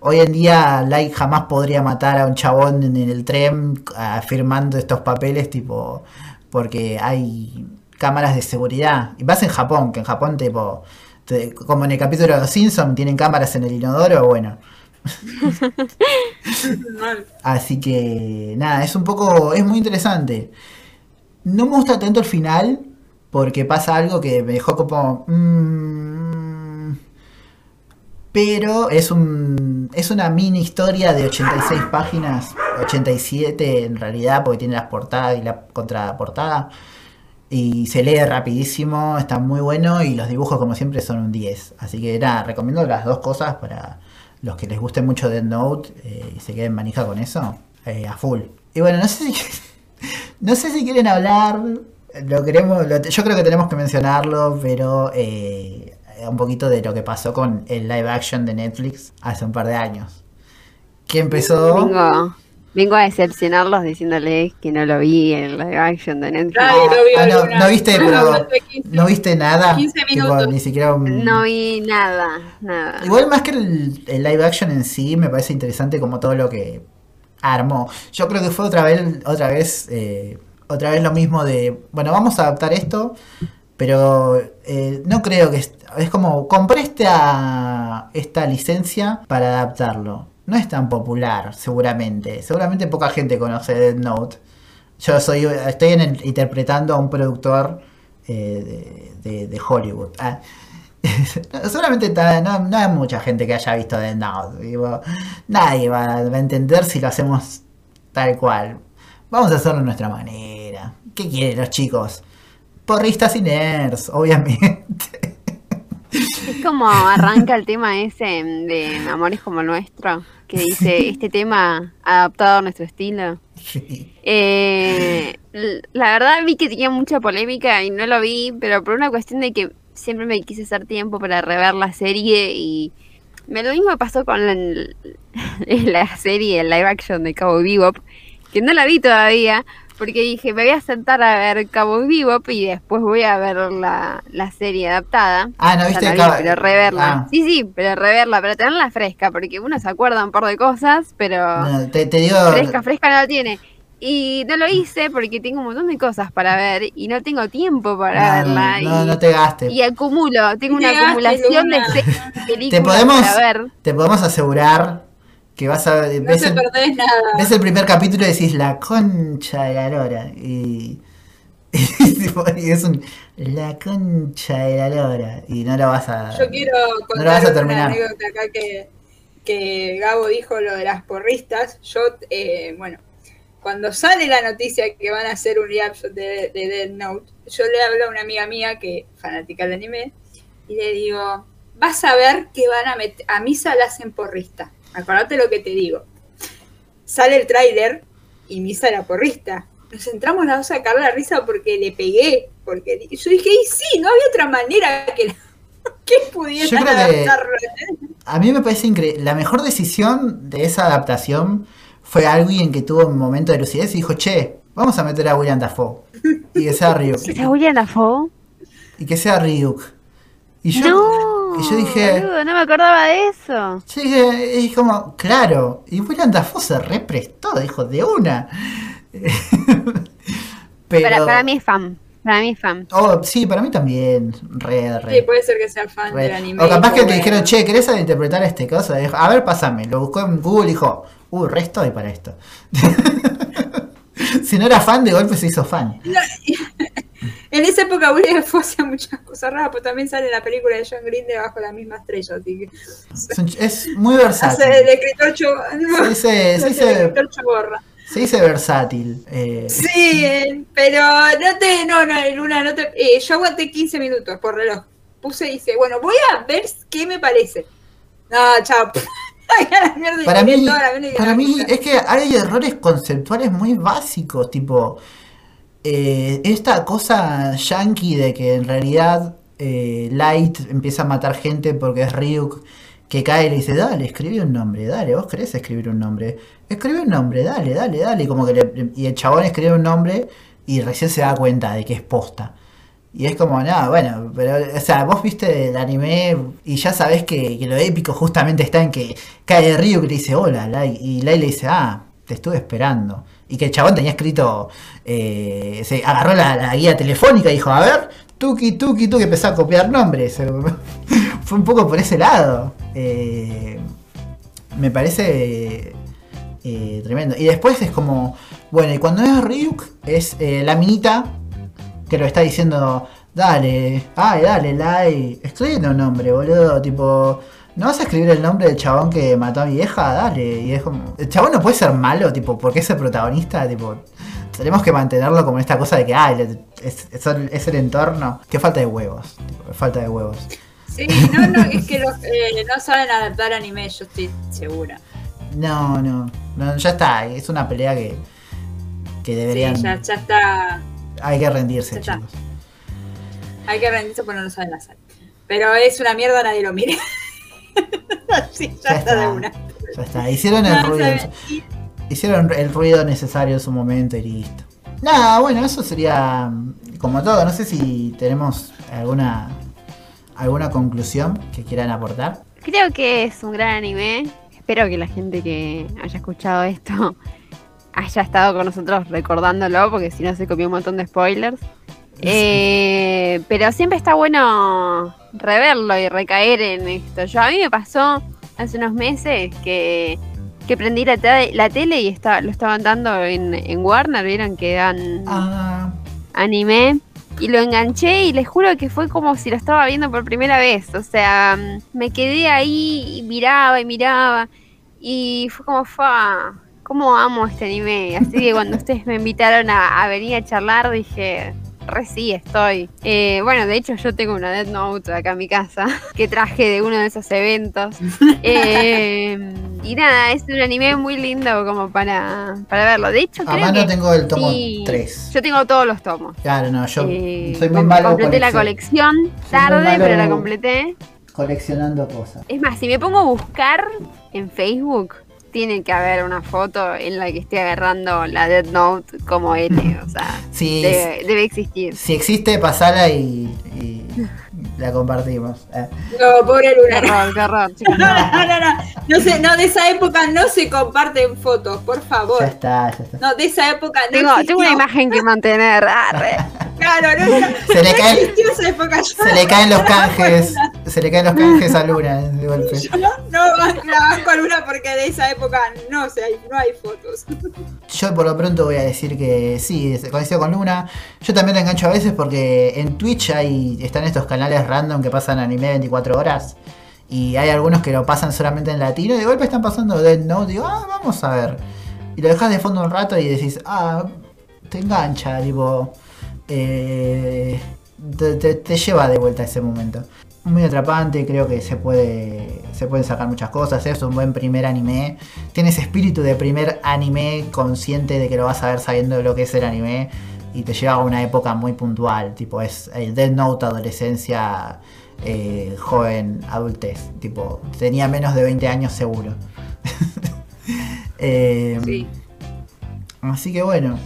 hoy en día Light jamás podría matar a un chabón en el tren firmando estos papeles tipo porque hay cámaras de seguridad y vas en Japón que en Japón tipo te- como en el capítulo de los Simpsons tienen cámaras en el inodoro bueno. (laughs) Así que nada, es un poco, es muy interesante. No me gusta tanto el final porque pasa algo que me dejó como... mm, pero es un es una mini historia de 86 páginas, 87 en realidad, porque tiene las portadas y la contraportada. Y se lee rapidísimo, está muy bueno y los dibujos como siempre son un 10. Así que nada, recomiendo las dos cosas para los que les guste mucho Dead Note eh, y se queden manija con eso, eh, a full. Y bueno, no sé si (laughs) no sé si quieren hablar, lo queremos, yo creo que tenemos que mencionarlo, pero eh, un poquito de lo que pasó con el live action de Netflix hace un par de años. Que empezó... Vengo, vengo a decepcionarlos diciéndoles que no lo vi en live action de Netflix. Ah, no, no viste, (laughs) pero Durante 15 no viste nada. 15 tipo, minutos. ni siquiera un- No vi nada, nada. Igual más que el, el live action en sí, me parece interesante como todo lo que armó. Yo creo que fue otra vez, otra vez, eh, otra vez lo mismo de, bueno, vamos a adaptar esto, pero eh, no creo que es, como compré esta, licencia para adaptarlo. No es tan popular, seguramente. Seguramente poca gente conoce Dead Note. Yo soy, estoy interpretando a un productor eh, de, Hollywood. Ah, (laughs) Seguramente no, no hay mucha gente que haya visto Dead Note. digo, nadie va, a entender si lo hacemos tal cual. Vamos a hacerlo de nuestra manera. ¿Qué quieren los chicos? Porristas y nerds, obviamente. Es como arranca el tema ese de Amores como el nuestro, que dice este tema adaptado a nuestro estilo. Sí. Eh, la verdad vi que tenía mucha polémica y no lo vi, pero por una cuestión de que siempre me quise hacer tiempo para rever la serie y me lo mismo pasó con la, (laughs) la serie el live action de Cabo Bebop, que no la vi todavía, porque dije me voy a sentar a ver Cabo Bebop y después voy a ver la, la serie adaptada. Ah, ¿no O sea, viste vi, Cabo- pero reverla. Ah. Sí, sí, pero reverla, pero tenerla fresca, porque uno se acuerda un par de cosas, pero No, te, te digo. fresca, fresca no la tiene. Y no lo hice porque tengo un montón de cosas para ver y no tengo tiempo para no, verla. no, y, no te gastes. y acumulo, tengo una acumulación de películas podemos- para ver. Te podemos asegurar que vas a. No ves, te el, perdés nada. ves el primer capítulo y decís la concha de la lora. Y. (laughs) y tipo, y es un. La concha de la lora. Y no lo vas a. Yo quiero No lo vas a contar una terminar. anécdota acá que, que Gabo dijo lo de las porristas. Yo, eh, bueno, cuando sale la noticia que van a hacer un reaction de, de Dead Note, yo le hablo a una amiga mía que fanática del anime y le digo, vas a ver que van a meter, a Misa la hacen porrista. Acordate lo que te digo. Sale el tráiler y Misa la porrista. Nos entramos las dos a sacar la risa porque le pegué. Porque yo dije, y sí, no había otra manera que, (laughs) que pudieran que- adaptarlo. A mí me parece increíble. La mejor decisión de esa adaptación fue alguien que tuvo un momento de lucidez y dijo, che, vamos a meter a William Dafoe. Y que sea Ryuk. (laughs) ¿Está William Dafoe? Y que sea Ryuk. Y yo, no, y yo dije, no me acordaba de eso. yo dije, es como, claro. Y William Dafoe se represtó, dijo, de una. (laughs) Pero, Para, para mí es fan, para mí es fan. Oh, sí, para mí también. Re, re. Sí, puede ser que sea fan re. del anime. O capaz que te dijeron, che, ¿querés interpretar este caso? Dijo, a ver, pásame. Lo buscó en Google y dijo, uh, re estoy para esto. (laughs) si no era fan, de golpe se hizo fan. (laughs) En esa época William Dafoe hacía muchas cosas raras, pero también sale en la película de John Green de Bajo la misma estrella, así que Es, muy hace versátil. el escritor cho- (laughs) Se dice, se choborra. se dice versátil. eh, Sí, pero no te, no, no, Luna, no te, eh, yo aguanté 15 minutos por reloj. Puse y dice, bueno, voy a ver qué me parece. No, chao. (laughs) Para mí, para mí es que hay errores conceptuales muy básicos, tipo eh, esta cosa yankee de que en realidad eh, Light empieza a matar gente porque es Ryuk que cae y le dice, dale, escribe un nombre, dale, vos querés escribir un nombre, escribe un nombre, dale, dale, dale, y como que le- y el chabón escribe un nombre y recién se da cuenta de que es posta. Y es como, nada, bueno, pero, o sea, vos viste el anime y ya sabés que, lo épico justamente está en que cae río que le dice hola, Lai, y Lai le dice, ah, te estuve esperando. Y que el chabón tenía escrito, eh, se agarró la, guía telefónica y dijo, a ver, tuki, tuki, tuki, empezó a copiar nombres. (laughs) Fue un poco por ese lado. Eh, me parece eh, tremendo. Y después es como, bueno, y cuando es Ryuk, es la minita que lo está diciendo, dale, ay, dale, Lai, escribe un nombre, boludo, tipo, ¿no vas a escribir el nombre del chabón que mató a mi vieja? Dale, y es como, el chabón no puede ser malo, tipo, porque es el protagonista, tipo, tenemos que mantenerlo como esta cosa de que, ay, le- es, es el, es el entorno, que falta de huevos, tipo, falta de huevos. Sí, no, no, es que los, eh, no saben adaptar anime, yo estoy segura. No, no, no, ya está, es una pelea que, que Sí, deberían, ya, ya está. hay que rendirse, Ya está. chicos. Hay que rendirse porque no lo saben hacer. Pero es una mierda, nadie lo mire. (laughs) (laughs) sí, ya, Ya está de una. Ya está, hicieron el No, ruido. Hicieron el ruido necesario en su momento y listo. Nada, bueno, eso sería mm, como todo. No sé si tenemos alguna alguna conclusión que quieran aportar. Creo que es un gran anime. Espero que la gente que haya escuchado esto (laughs) haya estado con nosotros recordándolo, porque si no se copió un montón de spoilers. Eh, pero siempre está bueno reverlo y recaer en esto. Yo a mí me pasó hace unos meses que que prendí la, te- la tele y estaba, lo estaban dando en, en Warner, vieron que dan Ah, anime. Y lo enganché y les juro que fue como si lo estaba viendo por primera vez. O sea, me quedé ahí y miraba y miraba. Y fue como, fa, cómo amo este anime. Así que cuando (laughs) ustedes me invitaron a, a venir a charlar, dije, re sí, estoy. Eh, bueno, de hecho yo tengo una Death Note acá en mi casa, (laughs) que traje de uno de esos eventos. (laughs) Eh, y nada, es un anime muy lindo como para, para verlo. De hecho, a creo mano que tengo el tomo sí. 3. yo tengo todos los tomos. Claro, no, yo Eh, soy muy malo completé la colección tarde, malo- pero la completé. coleccionando cosas. Es más, si me pongo a buscar en Facebook, tiene que haber una foto en la que esté agarrando la Dead Note como L. O (laughs) sea, Sí, debe, debe existir. si existe, pasala y, y la compartimos. Eh, No, pobre Qué Luna. horror, qué horror, (laughs) chicos. No, no, no, no. No, sé, no, de esa época no se comparten fotos, por favor. ya está, ya está. No, de esa época no Tengo, tengo una imagen que mantener. Arre. (laughs) Claro, no, (laughs) no, Se le no cae- existió esa época. Yo Se le caen los canjes, se le caen los canjes a Luna de (laughs) golpe. Yo no, no la banco a Luna porque de esa época no, sé, hay, no hay fotos. Yo por lo pronto voy a decir que sí, coincido con Luna. Yo también lo engancho a veces porque en Twitch hay, están estos canales random que pasan anime 24 horas. Y hay algunos que lo pasan solamente en latino y de golpe están pasando Dead Note. Digo, ah, vamos a ver. Y lo dejas de fondo un rato y decís, ah, te engancha, tipo. Eh, te, te- te lleva de vuelta a ese momento. Muy atrapante, creo que se puede se pueden sacar muchas cosas. Es un buen primer anime. Tiene ese espíritu de primer anime consciente de que lo vas a ver sabiendo lo que es el anime. Y te lleva a una época muy puntual. Tipo, es el Dead Note adolescencia, eh, joven, adultez. Tipo, tenía menos de 20 años seguro. (laughs) Eh, Sí. Así que bueno,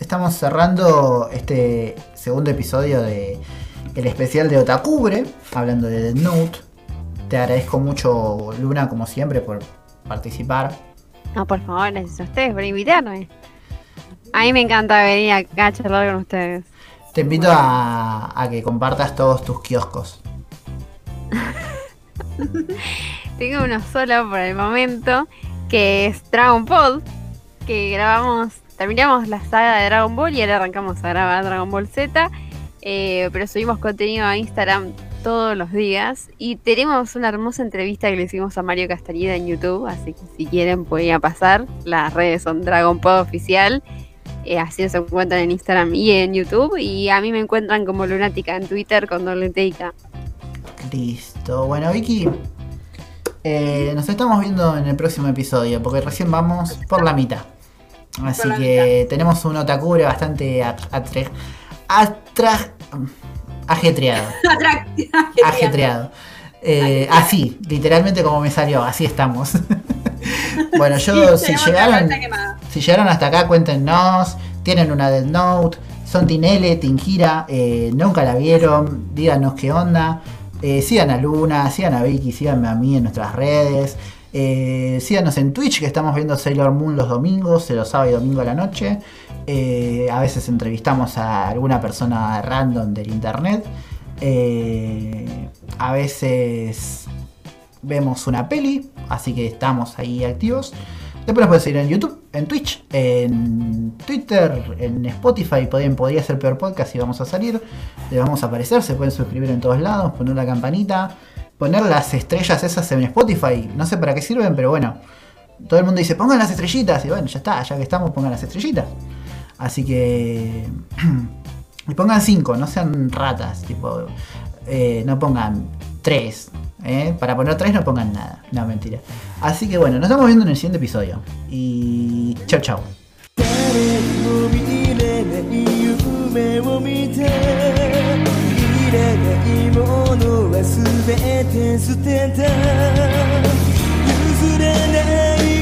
estamos cerrando este segundo episodio de el especial de Otakubre, hablando de Dead Note. Te agradezco mucho, Luna, como siempre, por participar. No, por favor, gracias a ustedes por invitarme. A mí me encanta venir acá a charlar con ustedes. Te invito a, a que compartas todos tus kioscos. (laughs) Tengo uno solo por el momento, que es Dragon Ball, que grabamos, terminamos la saga de Dragon Ball y ahora arrancamos a grabar Dragon Ball Z, eh, pero subimos contenido a Instagram todos los días y tenemos una hermosa entrevista que le hicimos a Mario Castañeda en YouTube, así que si quieren pueden pasar, las redes son Dragon Ball Oficial. eh, así nos encuentran en Instagram y en YouTube. Y a mí me encuentran como Lunática en Twitter con K. Listo. Bueno, Vicky, eh, nos estamos viendo en el próximo episodio, porque recién vamos por la mitad. Así que tenemos un Otakubre bastante at- atre- atra- ajetreado. (laughs) Atractiva. ajetreado. Eh, así, literalmente como me salió, así estamos. (laughs) bueno, yo si llegaron, si llegaron hasta acá, cuéntenos. Tienen una Dead Note, son Tinele, Tingira, eh, nunca la vieron, díganos qué onda. Eh, sigan a Luna, sigan a Vicky, síganme a mí en nuestras redes. Eh, síganos en Twitch, que estamos viendo Sailor Moon los domingos, los sábados y domingo a la noche. Eh, a veces entrevistamos a alguna persona random del internet. Eh, a veces vemos una peli, así que estamos ahí activos. Después nos pueden seguir en YouTube, en Twitch, en Twitter, en Spotify. Podrían, podría ser peor podcast si vamos a salir. Le vamos a aparecer, se pueden suscribir en todos lados, poner la campanita, poner las estrellas esas en Spotify. No sé para qué sirven, pero bueno. Todo el mundo dice, pongan las estrellitas. Y bueno, ya está, ya que estamos, pongan las estrellitas. Así que... (clears throat) y pongan 5, no sean ratas. Tipo, eh, no pongan 3. Para poner 3 no pongan nada. No, mentira. Así que bueno, nos estamos viendo en el siguiente episodio. Y chao, chao. 誰も見れない夢を見て いないものは全て捨てた。譲れない